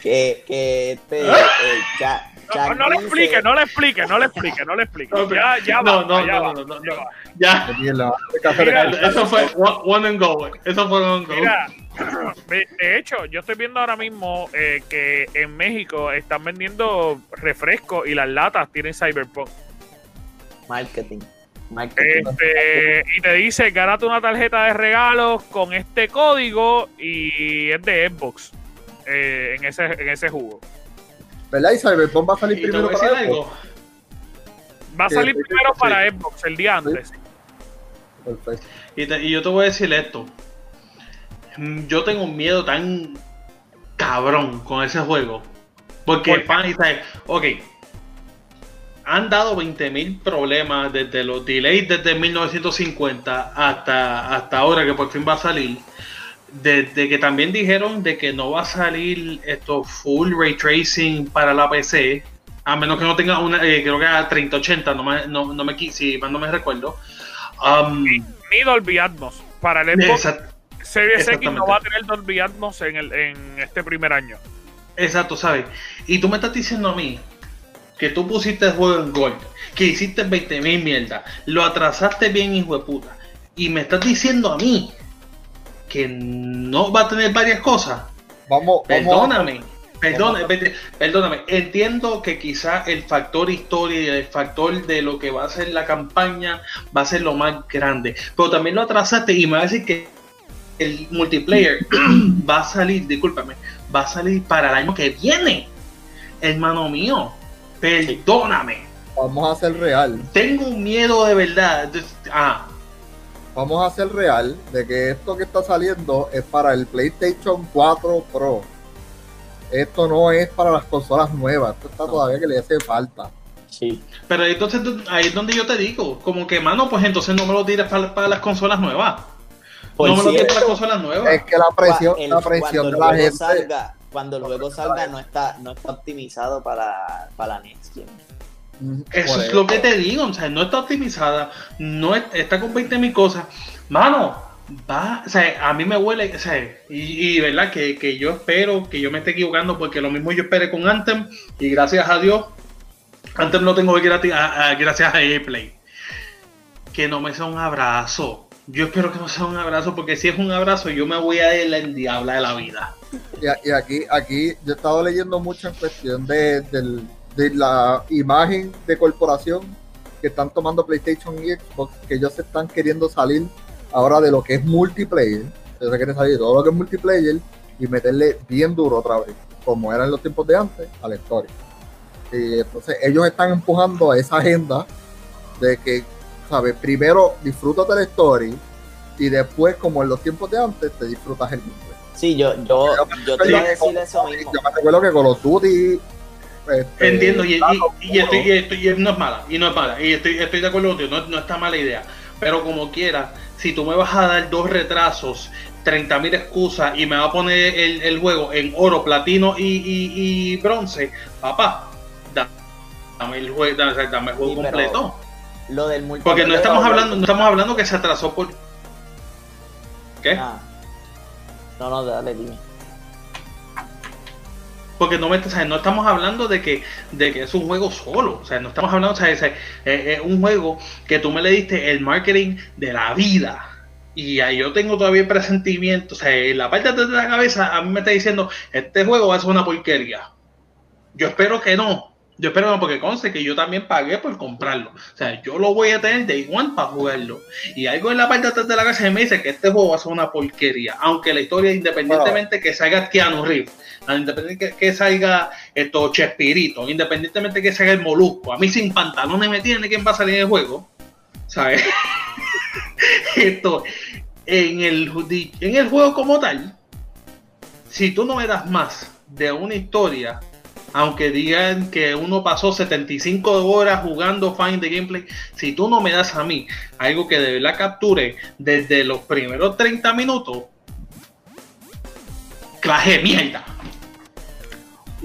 Que, que este, ¿Ah? el chat. No, no le explique, no le explique, no le explique, no le explique. Ya, ya no, va, no, ya no, va, no, no, ya no. va. Ya. Mira, Eso fue one and go. Eso fue one and go. Mira, de de hecho, yo estoy viendo ahora mismo eh, que en México están vendiendo refrescos y las latas tienen Cyberpunk. Marketing. Marketing. Este, y te dice, gánate una tarjeta de regalos con este código y es de Xbox eh, en, ese, en ese jugo. ¿Verdad? Y Cyberpunk va a salir Y primero para algo. Va a salir sí, primero sí. para Xbox el día antes. Perfecto. Y, te- y yo te voy a decir esto. Yo tengo un miedo tan cabrón con ese juego. Porque, ¿Por pan, y ok. Han dado 20.000 problemas desde los delays desde 1950 hasta, hasta ahora que por fin va a salir. Desde que también dijeron de que no va a salir esto full ray tracing para la PC. A menos que no tenga una, eh, creo que a 3080, no me, no, no me, si no me recuerdo. Um, Ni Dolby Atmos. Para el Xbox Series X no va a tener Dolby Atmos en, el, en este primer año. Exacto, ¿sabes? Y tú me estás diciendo a mí que tú pusiste el juego en Gold, que hiciste 20 mil mierda, lo atrasaste bien, hijo de puta, y me estás diciendo a mí que no va a tener varias cosas. Vamos, vamos. Perdóname, perdóname, perdóname. Entiendo que quizá el factor historia y el factor de lo que va a ser la campaña va a ser lo más grande, pero también lo atrasaste y me va a decir que el multiplayer va a salir, discúlpame, va a salir para el año que viene. Hermano mío, perdóname. Vamos a ser real. Tengo un miedo de verdad. Ah, Vamos a ser real de que esto que está saliendo es para el PlayStation 4 Pro. Esto no es para las consolas nuevas. Esto está todavía que le hace falta. Sí. pero entonces ahí es donde yo te digo, como que mano, pues entonces no me lo tires para, para las consolas nuevas. Por no me lo tires para las consolas nuevas. Es que la presión, el- la presión cuando de la gente. salga, cuando el juego salga no está, no está optimizado para, para la Next Gen. Eso es lo que te digo, o sea, no está optimizada, no es- está con 20 mil cosas. Mano, va, o sea, a mí me huele, o sea, y, y verdad que, que yo espero que yo me esté equivocando porque lo mismo yo esperé con Anthem y gracias a Dios, Anthem lo tengo gratis, a- a- gracias a Play. Que no me sea un abrazo. Yo espero que no sea un abrazo porque si es un abrazo yo me voy a ir la endiabla de la vida. Y aquí, aquí yo he estado leyendo mucho en cuestión de, del- de la imagen de corporación que están tomando PlayStation y Xbox, que ellos se están queriendo salir ahora de lo que es multiplayer. Ellos se quieren salir de todo lo que es multiplayer y meterle bien duro otra vez, como era en los tiempos de antes, a la historia. Y entonces ellos están empujando a esa agenda de que, ¿sabes? Primero disfrútate la story y después, como en los tiempos de antes, te disfrutas el mundo. Sí, yo, yo, yo te iba a decir eso mismo. Yo me recuerdo que Call of Duty. Este, Entiendo, y, y- estoy, y estoy- y no es mala, y no es mala, y estoy, estoy de acuerdo contigo, no, no está mala idea. Pero como quiera, si tú me vas a dar dos retrasos, 30 mil excusas y me va a poner el, el juego en oro, platino y, y- y bronce, papá, da- dame el juego, dame, dame el juego Sí, completo. lo del Porque no estamos hablando, no estamos hablando que se atrasó por. ¿Qué? Ah. No, no, dale, dime. Porque no, me, no estamos hablando de que, de que es un juego solo. O sea, no estamos hablando, o sea, es, es un juego que tú me le diste el marketing de la vida y ahí yo tengo todavía el presentimiento, o sea, en la parte de la cabeza a mí me está diciendo, este juego va a ser una porquería. Yo espero que no. Yo espero no, porque conste que yo también pagué por comprarlo. O sea, yo lo voy a tener de igual para jugarlo. Y algo en la parte de de la cabeza me dice que este juego va a ser una porquería. Aunque la historia, independientemente que salga Keanu Reeves, independientemente que, salga esto Chespirito, independientemente que salga el Molusco, a mí sin pantalones me tiene quién va a salir en el juego. ¿Sabes? Esto, en el, en el juego como tal, si tú no me das más de una historia, aunque digan que uno pasó 75 horas jugando Find the Gameplay, si tú no me das a mí algo que de verdad capture desde los primeros 30 minutos, claje mierda.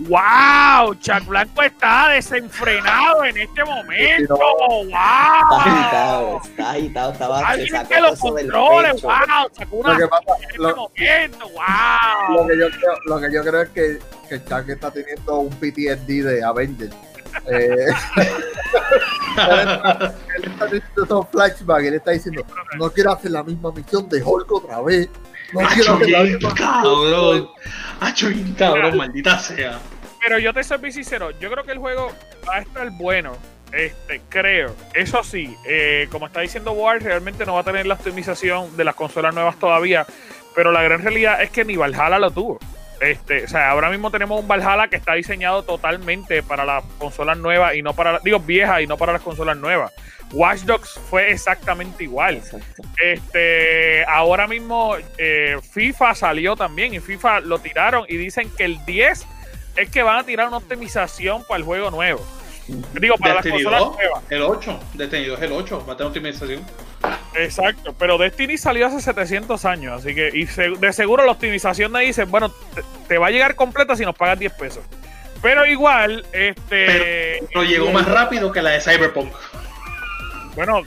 ¡Wow! Chuck Blanco está desenfrenado en este momento. ¡Wow! Está agitado, está agitado, estaba Alguien que lo controle, ¡wow! Sacó una lo que pasa, en este momento, ¡wow! Lo que yo creo, lo que yo creo es que, que Chuck está teniendo un PTSD de Avengers. Eh, él, está, diciendo esos flashbacks, él está diciendo, no quiero hacer la misma misión de Hulk otra vez. No la misma cabrón. Cabrón, maldita sea. Pero yo te soy sincero, yo creo que el juego va a estar bueno. Este, creo. Eso sí, eh, como está diciendo Ward, realmente no va a tener la optimización de las consolas nuevas todavía. Pero la gran realidad es que ni Valhalla lo tuvo. Este, o sea, ahora mismo tenemos un Valhalla que está diseñado totalmente para las consolas nuevas y no para, digo, viejas y no para las consolas nuevas. Watch Dogs fue exactamente igual. Este, ahora mismo eh, FIFA salió también y FIFA lo tiraron y dicen que el 10 es que van a tirar una optimización para el juego nuevo. Digo, para las consolas nuevas. El 8, Destiny 2 el 8, va a tener optimización. Exacto, pero Destiny salió hace 700 años, así que y de seguro la optimización de dice, bueno, te, va a llegar completa si nos pagas 10 pesos. Pero igual, este... Pero, llegó más rápido que la de Cyberpunk. Bueno,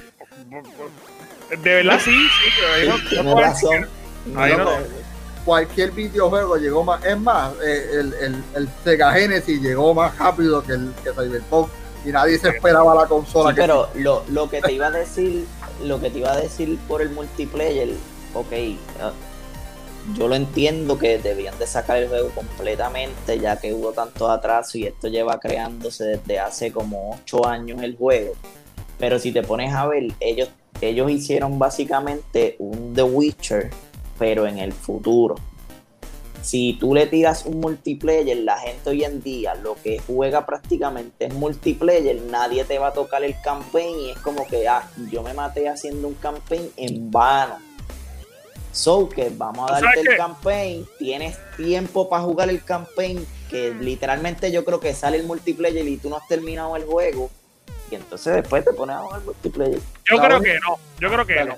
de verdad sí, sí, pero ahí no, razón. Ahí no, cualquier videojuego llegó más. Es más, eh, el, el, el, Sega Genesis llegó más rápido que el que Cyberpunk y nadie se esperaba la consola. pero lo, lo, que te iba a decir, lo que te iba a decir por el multiplayer, ok, ah, yo lo entiendo que debían de sacar el juego completamente ya que hubo tanto atraso y esto lleva creándose desde hace como 8 años el juego. Pero si te pones a ver, ellos, ellos hicieron básicamente un The Witcher pero en el futuro. Si tú le tiras un multiplayer, la gente hoy en día lo que juega prácticamente es multiplayer, nadie te va a tocar el campaign y es como que, ah, yo me maté haciendo un campaign en vano. So que vamos a darte el campaign, tienes tiempo para jugar el campaign, que literalmente yo creo que sale el multiplayer y tú no has terminado el juego y entonces después te pones a jugar multiplayer. Yo creo que no, yo creo que no.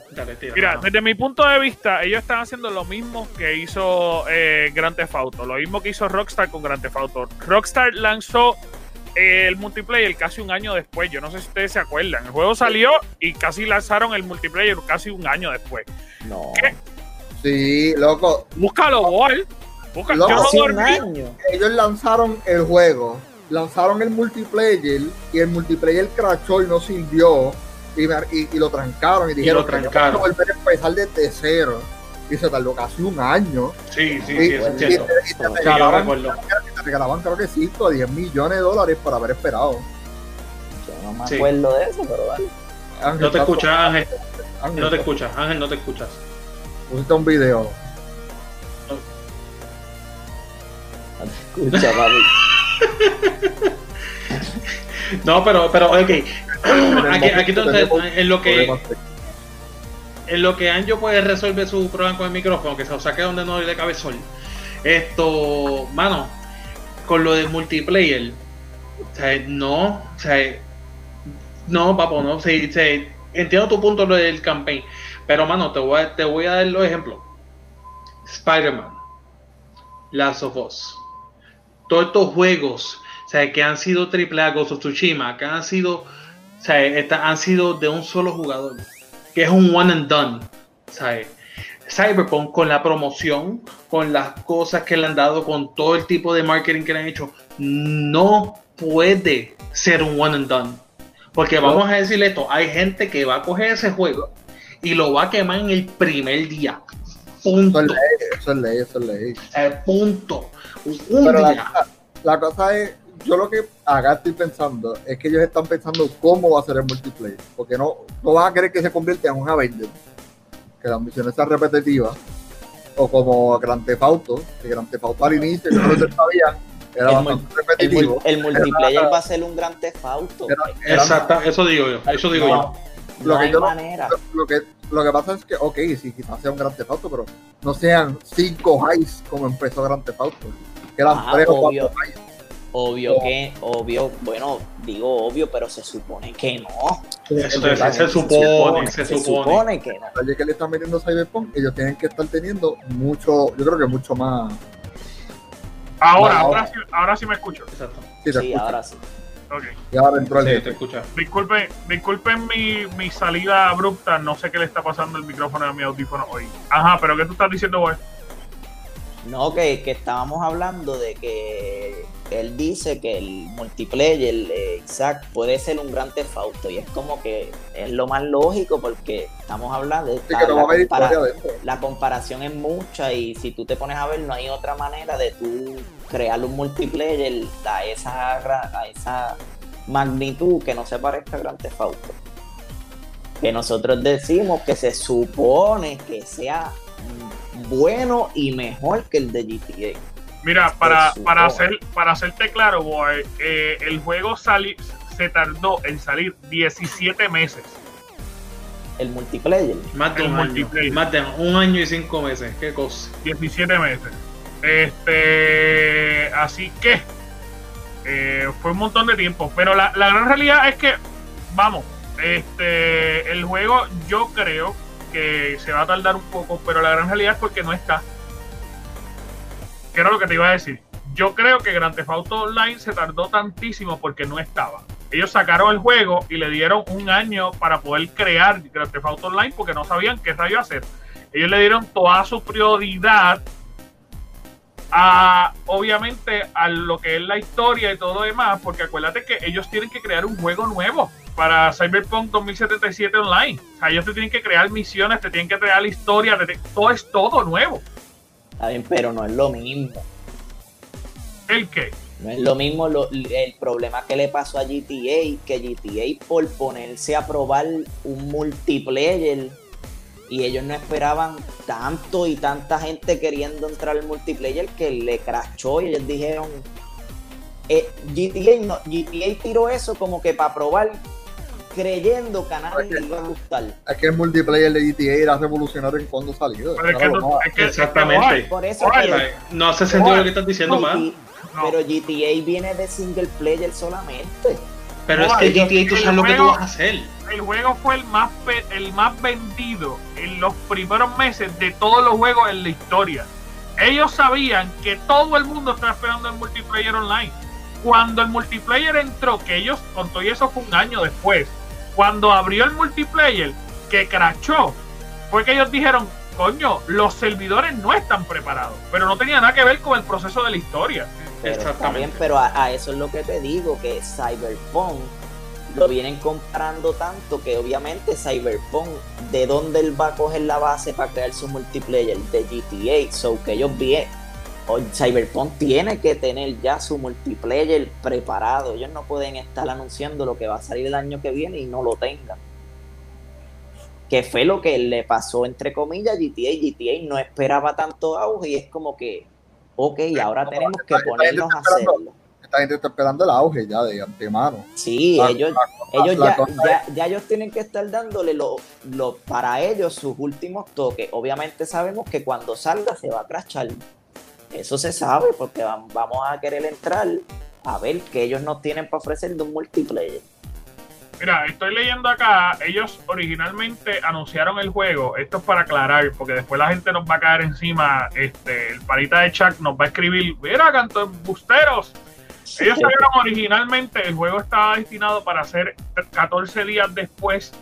Mira, desde mi punto de vista, ellos están haciendo lo mismo que hizo eh, Grand Theft Auto, lo mismo que hizo Rockstar con Grand Theft Auto. Rockstar lanzó el multiplayer casi un año después. Yo no sé si ustedes se acuerdan. El juego salió y casi lanzaron el multiplayer casi un año después. No. Sí, loco. Búscalo, Wall. Búscalo. Ellos lanzaron el juego lanzaron el multiplayer y el multiplayer crashó y no sirvió y, y, lo trancaron y dijeron que trancaron. volver a empezar desde cero y se tardó casi un año. Sí, sí, sí, y, te, regalaban, creo que 5 o 10 millones de dólares por haber esperado. Yo no me acuerdo de eso pero vale. No te escuchas Ángel. no te escuchas Ángel no te escuchas. Pusiste un video escucha papi no, pero, pero, ok. Aquí, aquí entonces, en lo que. En lo que Anjo puede resolver su problema con el micrófono, que se lo saque donde no le cabe sol. Esto, mano, con lo de multiplayer, o sea, no, o sea, no, papo, no, sí, entiendo tu punto lo del campaign, pero mano, te voy a, te voy a dar los ejemplos. Spider-Man, Last of Us, todos estos juegos, o sea, que han sido triple A, Ghost of Tsushima, que han sido O sea, han sido de un solo jugador, que es un one and done. ¿sabes? Cyberpunk con la promoción, con las cosas que le han dado, con todo el tipo de marketing que le han hecho, no puede ser un one and done. Porque vamos a decirle esto, hay gente que va a coger ese juego y lo va a quemar en el primer día. Eso Punto. es ley, eso es ley, eso es ley. Eh, punto. Un Pero día. la, la cosa es, yo lo que acá estoy pensando es que ellos están pensando cómo va a ser el multiplayer. Porque no, no vas a querer que se convierta en un Avenger. Que las misiones sean repetitivas. O como Grand Theft Auto, que Grand Theft Auto al inicio, yo no sé sabían, era El bastante El, repetitivo. el multiplayer va a ser un gran tefauto. Era- era- Exacto, eso digo yo. Eso digo No, yo. Lo no que hay yo manera. lo que lo que pasa es que, ok, sí, quizás sea un Grand Theft Auto, pero no sean cinco highs como empezó Grand Theft Auto. Que eran Ah, tres o cuatro highs. Obvio Oh. que, obvio, bueno, digo obvio, pero se supone que no. Eso Se se, se supone, se se supone. supone que no. detalle que le están metiendo Cyberpunk, ellos tienen que estar teniendo mucho, yo creo que mucho más. Ahora, ahora, sí, ahora sí me escucho. Exacto. Sí, ahora sí. Ok. Y ahora entró el Sí, te jefe. escucha. Disculpen, disculpen mi, mi salida abrupta. No sé qué le está pasando el micrófono a mi audífono hoy. Ajá, pero ¿qué tú estás diciendo, güey? No, que, que estábamos hablando de que él dice que el multiplayer, eh, Isaac, puede ser un gran tefauto y es como que es lo más lógico porque estamos hablando de Sí, que no va a haber compara- historia adentro. la comparación es mucha y si tú te pones a ver no hay otra manera de tú crear un multiplayer a esa, a esa magnitud que no se parezca a Grand Theft Auto. Que nosotros decimos que se supone que sea bueno y mejor que el de GTA. Mira, para, para, hacer, para hacerte claro, boy, eh, el juego sali- se tardó en salir 17 meses. El multiplayer. Más de El un año. multiplayer. Más de un año y cinco meses. Qué cosa. 17 meses. Este, así que eh, fue un montón de tiempo. Pero la, la gran realidad es que, vamos, este, el juego yo creo que se va a tardar un poco, pero la gran realidad es porque no está. ¿Qué era lo que te iba a decir? Yo creo que Grand Theft Auto Online se tardó tantísimo porque no estaba. Ellos sacaron el juego y le dieron un año para poder crear Grand Theft Auto Online porque no sabían qué rayo hacer. Ellos le dieron toda su prioridad a, obviamente, a lo que es la historia y todo demás, porque acuérdate que ellos tienen que crear un juego nuevo para Cyberpunk 2077 Online. O sea, ellos te tienen que crear misiones, te tienen que crear historia, te- todo es todo nuevo. Está bien, pero no es lo mismo. ¿El qué? No es lo mismo lo- el problema que le pasó a GTA, que GTA por ponerse a probar un multiplayer y ellos no esperaban tanto y tanta gente queriendo entrar al multiplayer que le crachó y ellos dijeron eh, GTA, no, GTA tiró eso como que para probar creyendo que a nadie le iba a gustar. Es que el multiplayer de GTA era revolucionario en cuando salió. Pero es que, Claro, tú- no. es que- Exactamente. Por eso, No hace sentido lo que estás diciendo, no, más. no. pero GTA viene de single player solamente. Pero es que GTA tú sabes lo que tú juego- vas a hacer. el juego fue el más el más vendido en los primeros meses de todos los juegos en la historia. Ellos sabían que todo el mundo estaba esperando el multiplayer online. Cuando el multiplayer entró, que ellos, con todo y eso fue un año después, cuando abrió el multiplayer, que crachó, fue que ellos dijeron, coño, los servidores no están preparados. Pero no tenía nada que ver con el proceso de la historia. Pero Exactamente. bien, pero a, a eso es lo que te digo, que Cyberpunk lo vienen comparando tanto que obviamente Cyberpunk, ¿de dónde él va a coger la base para crear su multiplayer? De GTA, so que ellos bien, o Cyberpunk tiene que tener ya su multiplayer preparado, ellos no pueden estar anunciando lo que va a salir el año que viene y no lo tengan. Que fue lo que le pasó entre comillas a GTA, GTA no esperaba tanto auge y es como que, ok, ahora tenemos que ponernos a hacerlo. Esta gente está esperando el auge ya de antemano. Sí, La- ellos, la- ellos la ya, ya, ya ellos tienen que estar dándole lo, lo- para ellos sus últimos toques. Obviamente sabemos que cuando salga se va a crachar. Eso se sabe porque vam- vamos a querer entrar a ver qué ellos nos tienen para ofrecer de un multiplayer. Mira, estoy leyendo acá, ellos originalmente anunciaron el juego, esto es para aclarar, porque después la gente nos va a caer encima, este, el parita de Chuck nos va a escribir, mira, canto busteros. Ellos salieron originalmente, el juego estaba destinado para ser 14 días después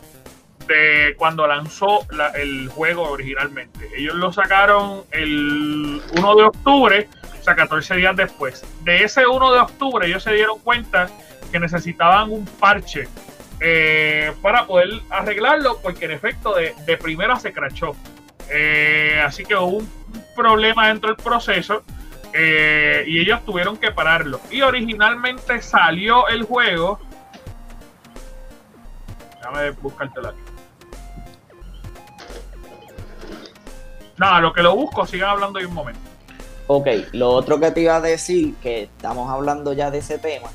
de cuando lanzó el juego originalmente. Ellos lo sacaron el 1 de octubre, o sea, 14 días después. De ese 1 de octubre ellos se dieron cuenta que necesitaban un parche eh, para poder arreglarlo, porque en efecto de, primera se crachó. Eh, así que hubo un problema dentro del proceso eh, y ellos tuvieron que pararlo. Y originalmente salió el juego. Déjame buscártelo aquí. Nada, lo que lo busco, sigan hablando ahí un momento. Ok, lo otro que te iba a decir, que estamos hablando ya de ese tema,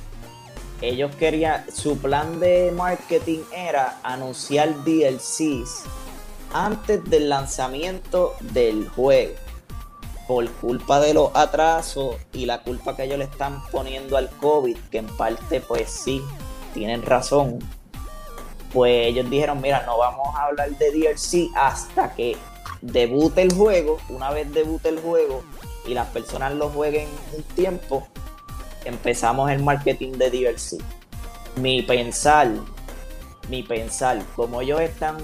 ellos querían, su plan de marketing era anunciar DLCs antes del lanzamiento del juego. Por culpa de los atrasos y la culpa que ellos le están poniendo al COVID, que en parte pues sí, tienen razón, pues ellos dijeron, mira, no vamos a hablar de DLC hasta que debute el juego. Una vez debute el juego y las personas lo jueguen un tiempo, empezamos el marketing de DLC. Mi pensar, mi pensar, como ellos están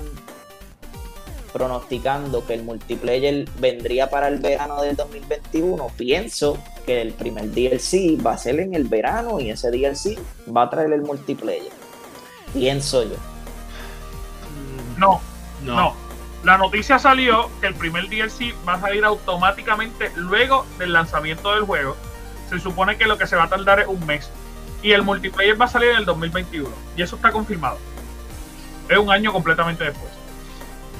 pronosticando que el multiplayer vendría para el verano del 2021, pienso que el primer DLC va a ser en el verano y ese DLC va a traer el multiplayer. Pienso yo. No, no. La noticia salió que el primer DLC va a salir automáticamente luego del lanzamiento del juego. Se supone que lo que se va a tardar es un mes. Y el multiplayer va a salir en el 2021. Y eso está confirmado. Es un año completamente después.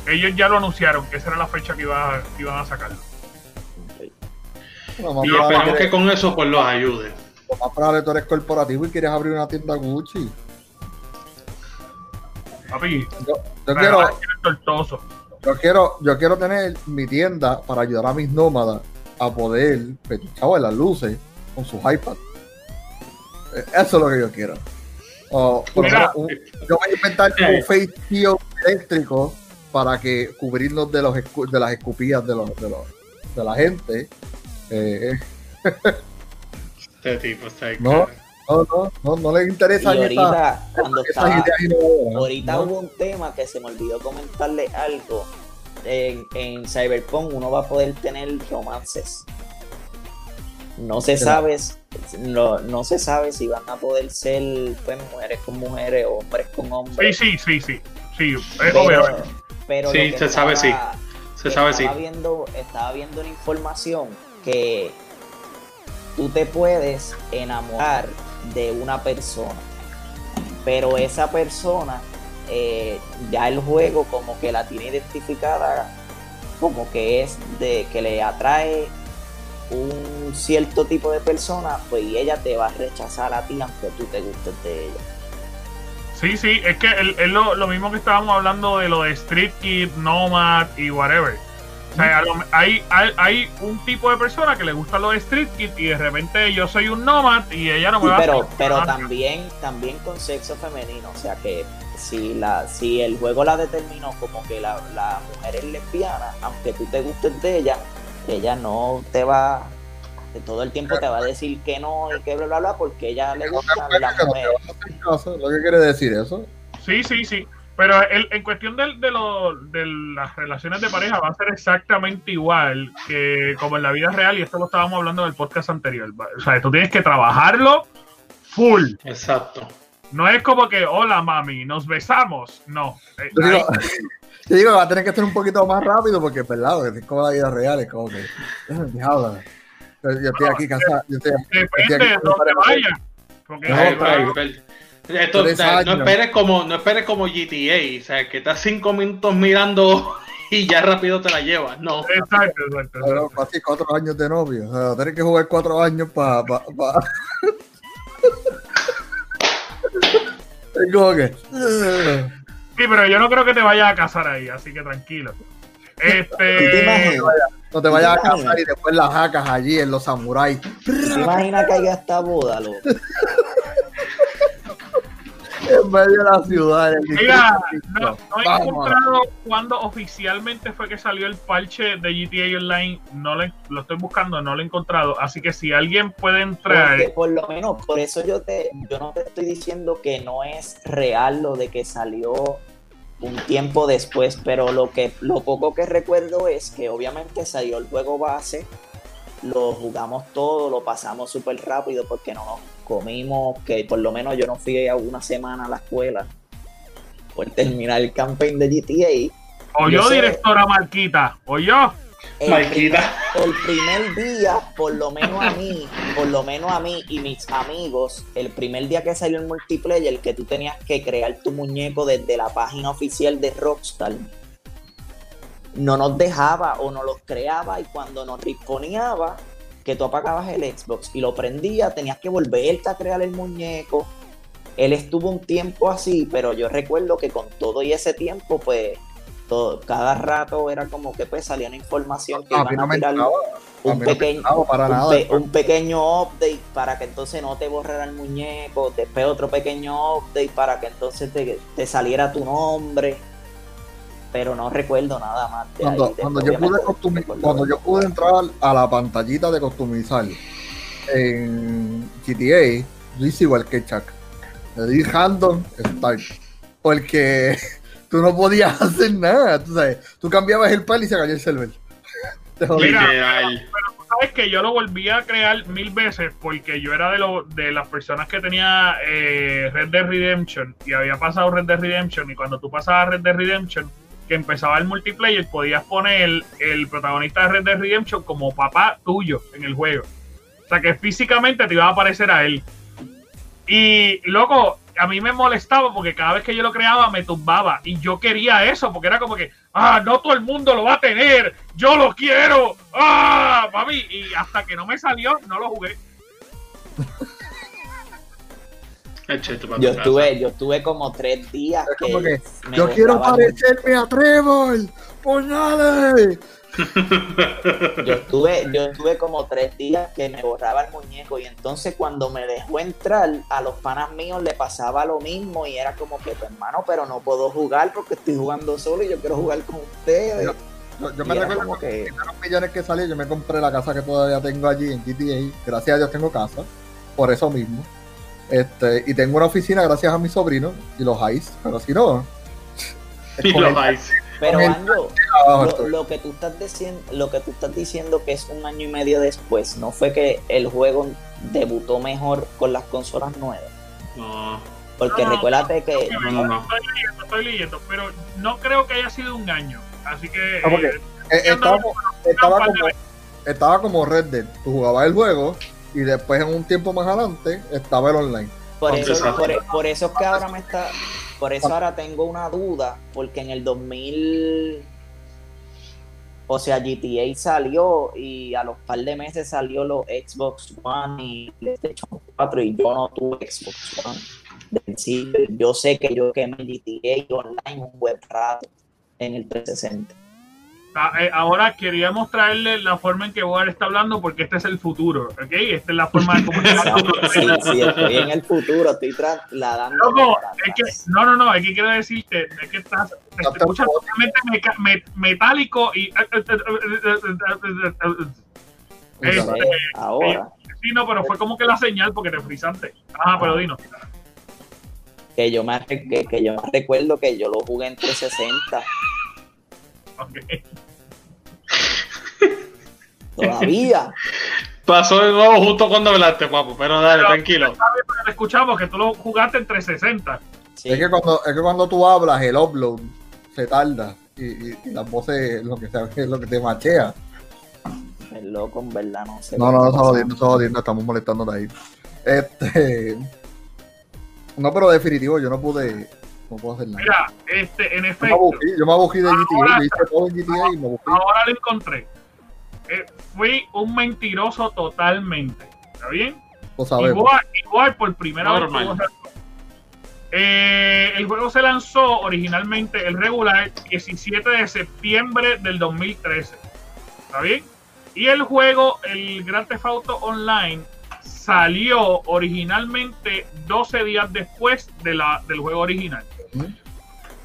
Ellos ya lo anunciaron, que esa era la fecha que, iba, iban a sacarlo. y esperamos que con eso pues los ayude. Lo más probable tú eres corporativo y quieres abrir una tienda Gucci. Papi, yo, quiero, yo quiero, yo quiero tener mi tienda para ayudar a mis nómadas a poder petuchar en las luces con sus iPads. Eh, eso es lo que yo quiero. yo voy a inventar un eh. face shield eléctrico para que cubrirnos de los de las escupillas de los de, los, de la gente. Eh, este tipo está ahí. No, no, no, no, no le interesa. Y ahorita, cuando estaba, ahorita hubo un tema que se me olvidó comentarle algo. En, en Cyberpunk uno va a poder tener romances. No se sabe, no, no se sabe si van a poder ser pues, mujeres con mujeres o hombres con hombres. Sí, sí, sí, sí. Sí, obviamente pero sí, se sabe sí. Se sabe sí. Viendo, estaba viendo una información que tú te puedes enamorar de una persona, pero esa persona eh, ya el juego como que la tiene identificada como que es de que le atrae un cierto tipo de persona, pues y ella te va a rechazar a ti aunque tú te gustes de ella. Sí, sí, es que es lo, mismo que estábamos hablando de lo de Street Kid, Nomad y whatever. O sea, hay, hay, un tipo de persona que le gusta lo de Street Kid y de repente yo soy un Nomad y ella no me va pero, a Pero también, también con sexo femenino, o sea que si la si el juego la determinó como que la, la mujer es lesbiana, aunque tú te gustes de ella, ella no te va todo el tiempo te va a decir que no y que bla bla bla porque ella le gusta a la mujer. ¿Lo que quiere decir eso? Sí, sí, sí. Pero en cuestión de, de, lo, de las relaciones de pareja va a ser exactamente igual que como en la vida real y esto lo estábamos hablando en el podcast anterior. O sea, tú tienes que trabajarlo full. Exacto. No es como que, hola mami, nos besamos. No. Eh, digo, yo digo, va a tener que ser un poquito más rápido porque, ¿verdad? Es como la vida real, es como que, diablo, yo estoy aquí casado. Depende de dónde vaya. no, no, esperes como, no esperes como GTA, o sea, que estás cinco minutos mirando y ya rápido te la llevas, no. Exacto, exacto. Pero casi cuatro años de novio, o sea, tienes que jugar cuatro años para... Pa, pa. que... Sí, pero yo no creo que te vayas a casar ahí, así que tranquilo. Este... No te vayas a casar y después las jacas allí en los samuráis. ¿Te imaginas que haya esta boda, loco? en medio de la ciudad. Mira, no, no he encontrado cuando oficialmente fue que salió el parche de GTA Online. No lo, lo estoy buscando, no lo he encontrado. Así que si alguien puede entrar. Porque por lo menos, por eso yo te, yo no te estoy diciendo que no es real lo de que salió un tiempo después, pero lo que lo poco que recuerdo es que obviamente salió el juego base, lo jugamos todo, lo pasamos súper rápido porque no nos comimos, que por lo menos yo no fui a una semana a la escuela por terminar el campaign de GTA. O yo, directora Marquita, o yo. El primer, el primer, día, por lo menos a mí, por lo menos a mí y mis amigos, el primer día que salió el multiplayer, que tú tenías que crear tu muñeco desde la página oficial de Rockstar, no nos dejaba o no los creaba y cuando nos responeaba que tú apagabas el Xbox y lo prendías, tenías que volverte a crear el muñeco. Él estuvo un tiempo así, pero yo recuerdo que con todo y ese tiempo, pues cada rato era como que pues salía una información que iban a tirar un, pequeño, un, pequeño update para que entonces no te borrara el muñeco, después otro pequeño update para que entonces te, saliera tu nombre. Pero no recuerdo nada más cuando, cuando, yo pude cuando yo pude entrar a la pantallita de customizar en GTA yo hice igual que Chuck. Le di random start porque tú no podías hacer nada. Tú sabes, tú cambiabas el pal y se cayó el server. Mira, pero, tú sabes que yo lo volví a crear mil veces porque yo era de, lo, de las personas que tenía eh, Red Dead Redemption y había pasado Red Dead Redemption y cuando tú pasabas Red Dead Redemption que empezaba el multiplayer podías poner el protagonista de Red Dead Redemption como papá tuyo en el juego. O sea que físicamente te iba a aparecer a él. Y loco, a mí me molestaba porque cada vez que yo lo creaba me tumbaba y yo quería eso porque era como que, ah, no todo el mundo lo va a tener, yo lo quiero, ah, mami, y hasta que no me salió no lo jugué. yo estuve, yo estuve como tres días que, yo quiero parecerme a Trevor, pues nada. yo estuve, yo estuve como tres días que me borraba el muñeco y entonces cuando me dejó entrar a los panas míos le pasaba lo mismo y era como que, pues, hermano, pero no puedo jugar porque estoy jugando solo y yo quiero jugar con ustedes. Yo, me recuerdo que los millones que salí, yo me compré la casa que todavía tengo allí en GTA. Gracias a Dios tengo casa, por eso mismo. Este, y tengo una oficina gracias a mi sobrino y los Ice, pero si no. Y los Ice. Pero lo, que tú estás diciendo, lo que tú estás diciendo que es un año y medio después, no fue que el juego debutó mejor con las consolas nuevas. No. Porque recuérdate que. No, no, Estoy leyendo, estoy leyendo, pero no creo que haya sido un año. Así que. Eh, eh, estaba, estaba, como, estaba como Red Dead. Tú jugabas el juego y después en un tiempo más adelante estaba el online. Por eso, por, por eso es que ahora me está por eso ahora tengo una duda, porque en el 2000, o sea, GTA salió y a los par de meses salió los Xbox One y PlayStation 4 y yo no tuve Xbox One. yo sé que yo quemé GTA online un web rato en el 360. Ah, eh, ahora quería mostrarle la forma en que Boar está hablando porque este es el futuro, ¿ok? Esta es la forma de comunicar. sí, sí, estoy en el futuro, estoy trasladando. No, es que, no, no, no, es que quiero decirte, es que estás, te, escuchas totalmente metálico y... Este, ahora. Sí, no, pero fue como que la señal porque te frisaste. Ajá, pero dinos. Que yo, me, que, que yo me recuerdo que yo lo jugué en 360 Todavía. Pasó de nuevo justo cuando hablaste, guapo, pero dale, tranquilo. escuchamos que tú lo jugaste en 360. Es, que cuando, es que cuando tú hablas, el upload se tarda y, y, las voces lo que, es lo que te machea. El loco, en verdad, no sé. No, no, no estamos jodiendo, estamos jodiendo, estamos molestándote ahí. Este. No, pero definitivo, yo no pude no puedo hacer nada. Mira, este, en efecto. Yo me abogí de GTA, hice todo en GTA y me Ahora lo encontré. Eh, fui un mentiroso totalmente. ¿Está bien? Igual, igual por primera vez. Eh, el juego se lanzó originalmente, el regular, 17 de septiembre del 2013. ¿Está bien? Y el juego, el Grand Theft Auto Online, salió originalmente 12 días después de la, del juego original.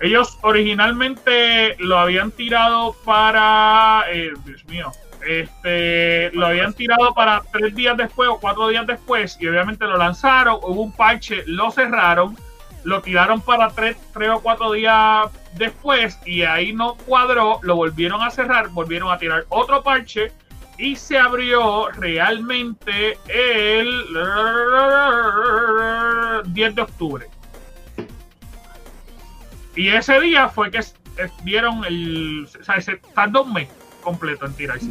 Ellos originalmente lo habían tirado para, eh, Dios mío, este, lo habían tirado para tres días después o cuatro días después y obviamente lo lanzaron, hubo un parche, lo cerraron, lo tiraron para tres, tres o cuatro días después y ahí no cuadró, lo volvieron a cerrar, volvieron a tirar otro parche y se abrió realmente el 10 de octubre. Y ese día fue que dieron el. O sea, se tardó un mes completo en tirarse.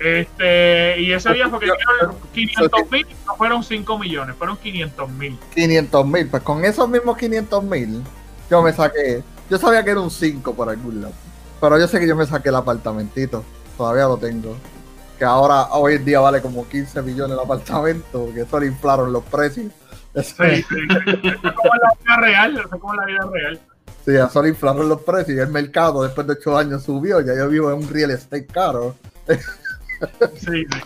Este, y ese día fue que dieron 500 mil, no fueron 5 millones, fueron 500 mil. 500 mil, pues con esos mismos 500 mil, yo me saqué. Yo sabía que era un 5 por algún lado. Pero yo sé que yo me saqué el apartamentito. Todavía lo tengo. Que ahora, hoy en día, vale como 15 millones el apartamento, porque eso le inflaron los precios. Sí, sí, sí. Es como la vida real, es como la vida real. Sí, eso le inflaron los precios y el mercado después de 8 años subió. Ya yo vivo en un real estate caro. Sí, sí.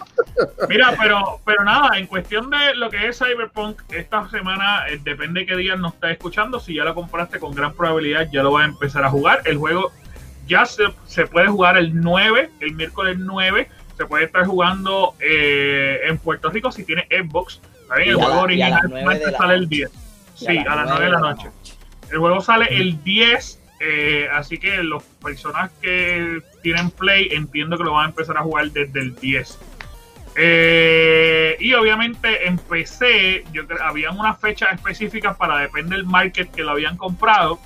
Mira, pero, pero nada, en cuestión de lo que es Cyberpunk, esta semana, eh, depende de qué día nos estás escuchando, si ya lo compraste con gran probabilidad, ya lo vas a empezar a jugar. El juego ya se, se puede jugar el 9, el miércoles 9, se puede estar jugando eh, en Puerto Rico si tiene Xbox. El juego original sale el 10. Sí, a, las 9 de la noche. El juego sale el 10, eh, así que las personas que tienen Play entiendo que lo van a empezar a jugar desde el 10. Eh, y obviamente en PC yo habían unas fechas específicas para depender del market que lo habían comprado.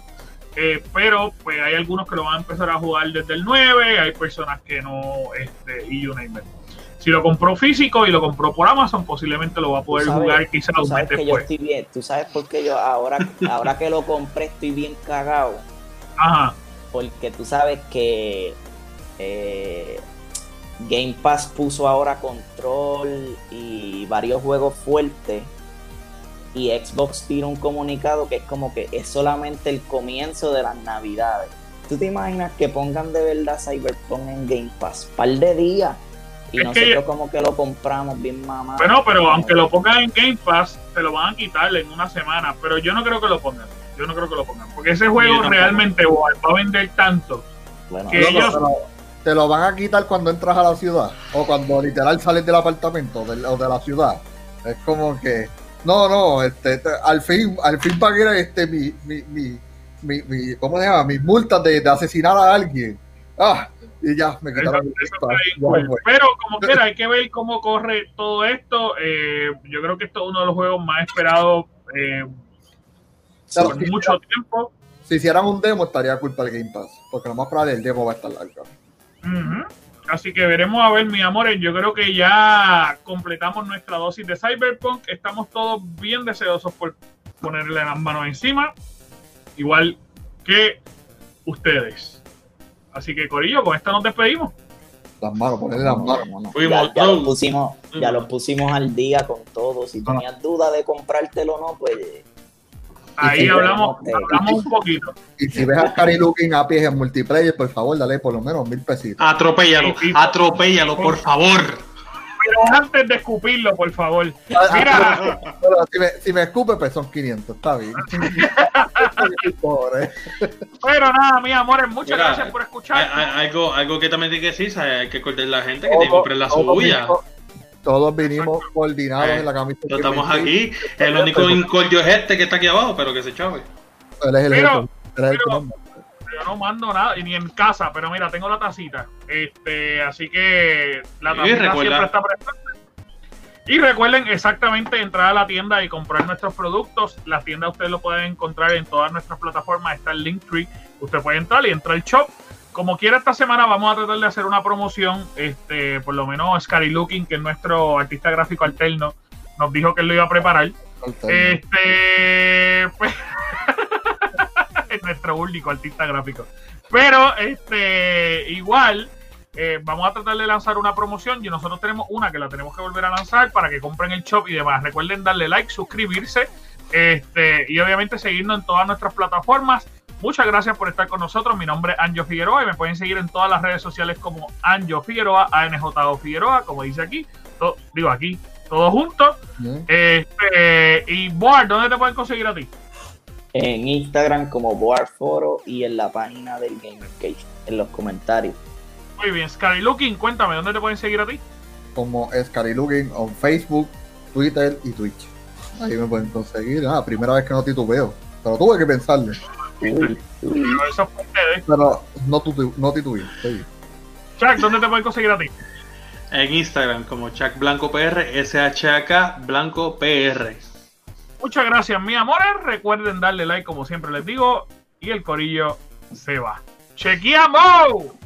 Eh, pero pues hay algunos que lo van a empezar a jugar desde el 9, hay personas que no, este, y you name Si lo compró físico y lo compró por Amazon, posiblemente lo va a poder jugar quizás un mes después. estoy bien, tú sabes por qué yo ahora, ahora que lo compré estoy bien cagado. Ajá. Porque tú sabes que eh, Game Pass puso ahora control y varios juegos fuertes y Xbox tira un comunicado que es como que es solamente el comienzo de las navidades. ¿Tú te imaginas que pongan de verdad Cyberpunk en Game Pass? Par de días. Y nosotros como que lo compramos bien mamá. Bueno, pero aunque lo pongan en Game Pass, te lo van a quitar en una semana. Pero yo no creo que lo pongan. Yo no creo que lo pongan. Porque ese juego realmente va a vender tanto. Bueno, que ellos... te lo van a quitar cuando entras a la ciudad. O cuando literal sales del apartamento o de la ciudad. Es como que no, no, este, este, al fin, al fin pagué este mi, mi, mi, mi, mi ¿cómo se llama? Mis multas de, de, asesinar a alguien. Ah, y ya me quitaron eso, eso Pero como quiera, hay que ver cómo corre todo esto. Eh, yo creo que esto es uno de los juegos más esperados eh, por mucho tiempo. Si hicieran un demo, estaría culpa del Game Pass, porque lo más probable el demo va a estar largo. Uh Así que veremos a ver, mis amores. Yo creo que ya completamos nuestra dosis de Cyberpunk. Estamos todos bien deseosos por ponerle las manos encima. Igual que ustedes. Así que, Corillo, con esto nos despedimos. Las manos, ponerle las manos, Ya, ya, los pusimos, ya los pusimos al día con todo. Si tenías duda de comprártelo o no, pues Ahí hablamos, hablamos un poquito. Y si ves a Cari Looking a pies en multiplayer, por favor, dale por lo menos mil pesitos. Atropéllalo, atropéllalo, por favor. Pero antes de escupirlo, por favor. Ah, Mira. si, me, si me escupe, pues son 500, está bien. Pero nada, mis amores, muchas gracias por escuchar. Algo, algo que también tiene que decir, hay que cortar la gente que tiene que comprar la suya. Todos vinimos coordinados en la camiseta. Estamos aquí. El único incordio es este que está aquí abajo, pero que se chave. Él es el pero, pero, yo no mando nada, ni en casa, pero mira, tengo la tacita. Este, así que la tacita siempre está presente. Y recuerden exactamente entrar a la tienda y comprar nuestros productos. La tienda ustedes lo pueden encontrar en todas nuestras plataformas. Está el Linktree. Usted puede entrar y entrar al shop como quiera esta semana vamos a tratar de hacer una promoción, este, por lo menos Scary Looking, que es nuestro artista gráfico alterno, nos dijo que él lo iba a preparar. Este, pues, es nuestro único artista gráfico. Pero, este, igual, eh, vamos a tratar de lanzar una promoción y nosotros tenemos una que la tenemos que volver a lanzar para que compren el shop y demás. Recuerden darle like, suscribirse, este, y obviamente seguirnos en todas nuestras plataformas. Muchas gracias por estar con nosotros. Mi nombre es Anjo Figueroa y me pueden seguir en todas las redes sociales como Anjo Figueroa, ANJO Figueroa, como dice aquí. digo aquí, todo junto. Este, y Board, ¿dónde te pueden conseguir a ti? En Instagram como Board Foro y en la página del Gamer Cage, en los comentarios. Muy bien, Scary Looking, cuéntame, ¿dónde te pueden seguir a ti? Como Scary Looking en Facebook, Twitter y Twitch. Ahí me pueden conseguir. Ah, primera vez que no titubeo. Pero tuve que pensarle. Pero eso fue ustedes. Pero no, tu, no titubeé. Chuck, ¿dónde te pueden conseguir a ti? En Instagram como Chuck Blanco PR, SHK Blanco PR. Muchas gracias, mi amores. Recuerden darle like como siempre les digo. Y el corillo se va. ¡Chequeamos!